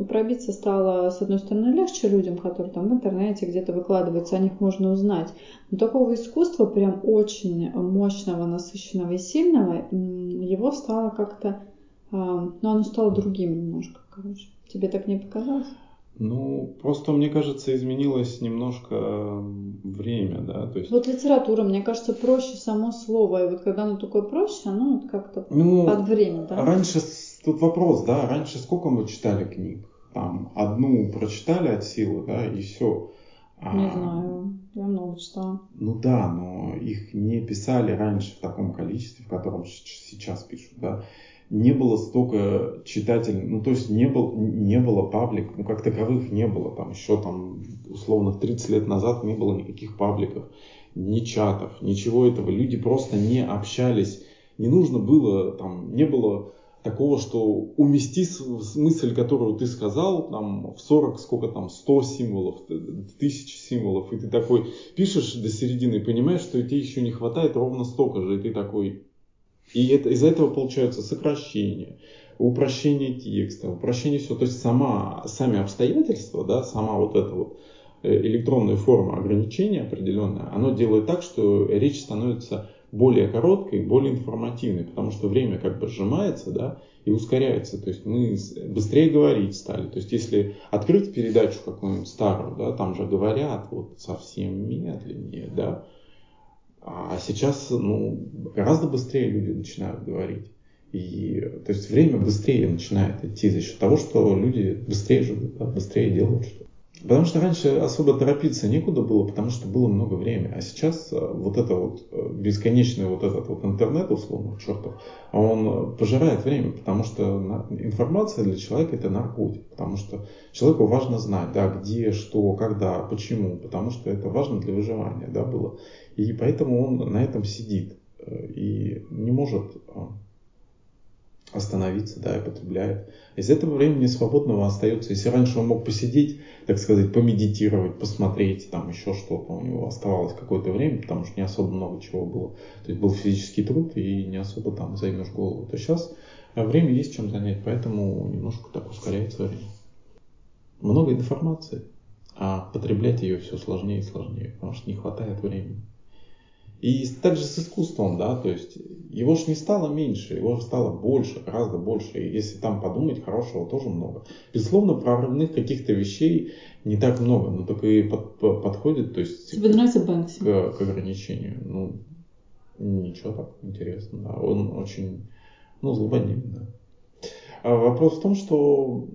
Но пробиться стало, с одной стороны, легче людям, которые там в интернете где-то выкладываются, о них можно узнать. Но такого искусства прям очень мощного, насыщенного и сильного, его стало как-то, а, ну, оно стало другим немножко, короче. Тебе так не показалось? Ну, просто, мне кажется, изменилось немножко время, да, то есть... Вот литература, мне кажется, проще само слово, и вот когда оно такое проще, оно вот как-то ну, под время, да? Раньше, тут вопрос, да, раньше сколько мы читали книг? Там, одну прочитали от силы, да, и все. А не знаю, я много читала. Ну да, но их не писали раньше в таком количестве, в котором сейчас пишут, да не было столько читателей, ну то есть не, был, не было паблик, ну как таковых не было, там еще там условно 30 лет назад не было никаких пабликов, ни чатов, ничего этого, люди просто не общались, не нужно было, там не было такого, что умести мысль, которую ты сказал, там, в 40, сколько там, 100 символов, тысяч символов, и ты такой пишешь до середины и понимаешь, что тебе еще не хватает ровно столько же, и ты такой, и это, из-за этого получаются сокращения, упрощение текста, упрощение всего. То есть сама, сами обстоятельства, да, сама вот эта вот э, электронная форма ограничения определенная, оно делает так, что речь становится более короткой, более информативной, потому что время как бы сжимается, да, и ускоряется. То есть мы быстрее говорить стали. То есть если открыть передачу какую-нибудь старую, да, там же говорят вот совсем медленнее, да, а сейчас ну, гораздо быстрее люди начинают говорить. И, то есть время быстрее начинает идти за счет того, что люди быстрее живут, да, быстрее делают что-то. Потому что раньше особо торопиться некуда было, потому что было много времени. А сейчас э, вот это вот э, бесконечный вот этот вот интернет, условно, чертов, он пожирает время, потому что информация для человека это наркотик. Потому что человеку важно знать, да, где, что, когда, почему. Потому что это важно для выживания, да, было. И поэтому он на этом сидит э, и не может остановиться, да, и потребляет. Из этого времени свободного остается, если раньше он мог посидеть, так сказать, помедитировать, посмотреть, там еще что-то, у него оставалось какое-то время, потому что не особо много чего было. То есть был физический труд и не особо там займешь голову. То сейчас время есть чем занять, поэтому немножко так ускоряется время. Много информации, а потреблять ее все сложнее и сложнее, потому что не хватает времени. И также с искусством, да, то есть его же не стало меньше, его же стало больше, гораздо больше. И если там подумать, хорошего тоже много. Безусловно, прорывных каких-то вещей не так много, но только и под, под, подходит, то есть Тебе нравится Бэнкси? К, к ограничению. Ну, ничего так интересно, да. Он очень, ну, злободневный, да. А вопрос в том, что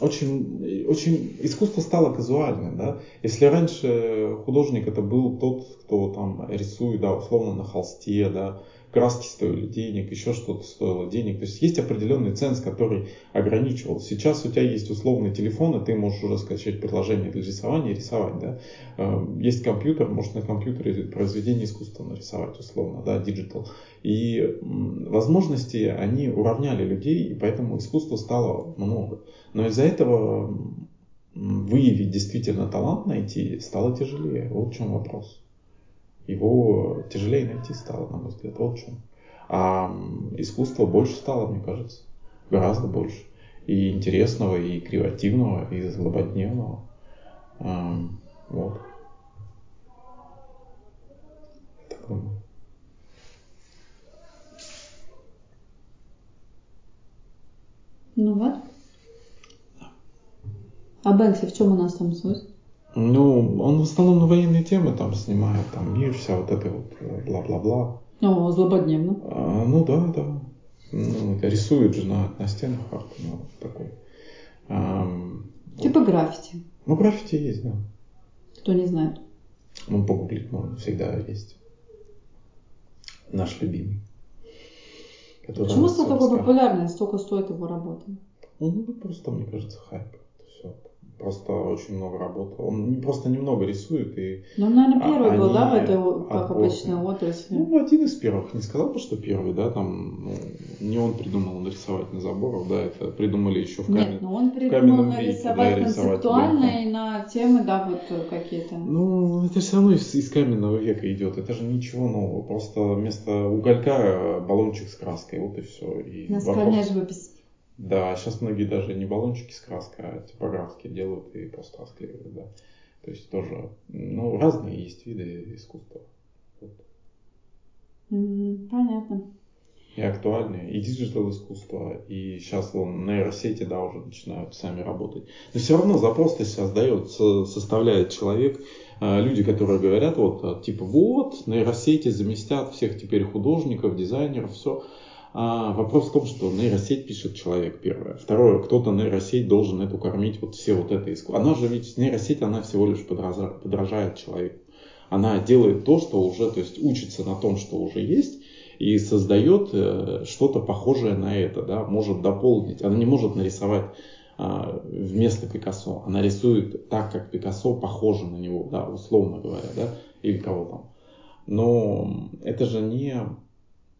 очень, очень искусство стало казуальным, да. Если раньше художник это был тот, кто там рисует, да, условно на холсте, да, краски стоили денег, еще что-то стоило денег. То есть есть определенный ценз, который ограничивал. Сейчас у тебя есть условный телефон, и ты можешь уже скачать приложение для рисования и рисовать. Да? Эм, есть компьютер, может на компьютере произведение искусства нарисовать условно, да, digital. И возможности, они уравняли людей, и поэтому искусства стало много. Но из-за этого выявить действительно талант найти стало тяжелее. Вот в чем вопрос его тяжелее найти стало, на мой взгляд. Вот в чем. А искусства больше стало, мне кажется. Гораздо больше. И интересного, и креативного, и злободневного. Вот. Так думаю. Ну вот. А Бэнкси в чем у нас там суть? Ну, он в основном на военные темы там снимает, там мир, вся вот это вот э, бла-бла-бла. О, злободневно. А, ну да, да. Ну, рисует же на, на стенах арт, ну, такой. А, типа вот. граффити. Ну, граффити есть, да. Кто не знает. Ну, погуглить можно, всегда есть. Наш любимый. Почему стал такой популярный, столько стоит его работа? Ну, просто, мне кажется, хайп. Все просто очень много работы. Он просто немного рисует и. Ну, он, наверное, первый был, да, в этой, как обычно, отрасли. Ну, один из первых. Не сказал бы, что первый, да, там ну, не он придумал нарисовать на заборах, да, это придумали еще в каменном Нет, ну он придумал нарисовать веке, да, концептуально и на темы, да, вот какие-то. Ну, это все равно из, из каменного века идет. Это же ничего нового. Просто вместо уголька баллончик с краской, вот и все. И Наскальная вопрос... живопись. Да, сейчас многие даже не баллончики с краской, а типографские делают и просто расклеивают, да. То есть тоже, ну, разные есть виды искусства. Вот. Mm, понятно. И актуальные, и digital искусство, и сейчас вон нейросети, да, уже начинают сами работать. Но все равно запрос-то сейчас дает, составляет человек, а, люди, которые говорят, вот, типа, вот, нейросети заместят всех теперь художников, дизайнеров, все. А вопрос в том, что нейросеть пишет человек первое. Второе, кто-то нейросеть должен эту кормить, вот все вот это искусство. Она же ведь, нейросеть, она всего лишь подражает, подражает человеку. Она делает то, что уже, то есть учится на том, что уже есть, и создает э, что-то похожее на это, да, может дополнить. Она не может нарисовать а, вместо Пикассо. Она рисует так, как Пикассо похоже на него, да, условно говоря, да, или кого там. Но это же не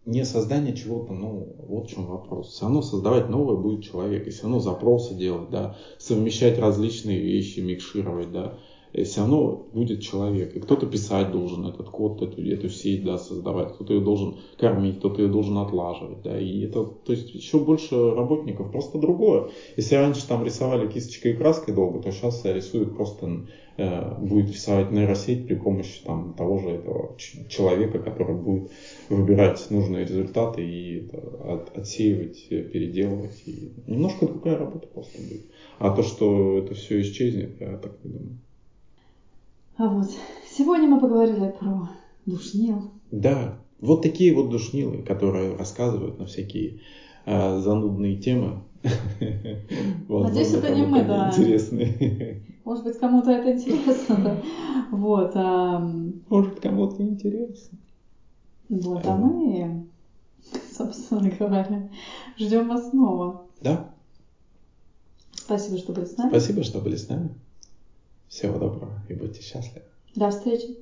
не создание чего-то нового. Вот в чем вопрос. Все равно создавать новое будет человек. И все равно запросы делать, да, совмещать различные вещи, микшировать, да все равно будет человек. И кто-то писать должен этот код, эту, эту сеть да, создавать, кто-то ее должен кормить, кто-то ее должен отлаживать. Да, и это, то есть еще больше работников, просто другое. Если раньше там рисовали кисточкой и краской долго, то сейчас рисуют просто, будет рисовать нейросеть при помощи там, того же этого человека, который будет выбирать нужные результаты и от, отсеивать, переделывать. И немножко другая работа просто будет. А то, что это все исчезнет, я так не думаю. А вот сегодня мы поговорили про душнил. Да, вот такие вот душнилы, которые рассказывают на всякие э, занудные темы. Надеюсь, это не мы, да. Интересные. Может быть, кому-то это интересно, да. Вот. А... Может, кому-то интересно. Вот, а мы, собственно говоря, ждем вас снова. Да. Спасибо, что были с нами. Спасибо, что были с нами. Всего доброго и будьте счастливы. До встречи.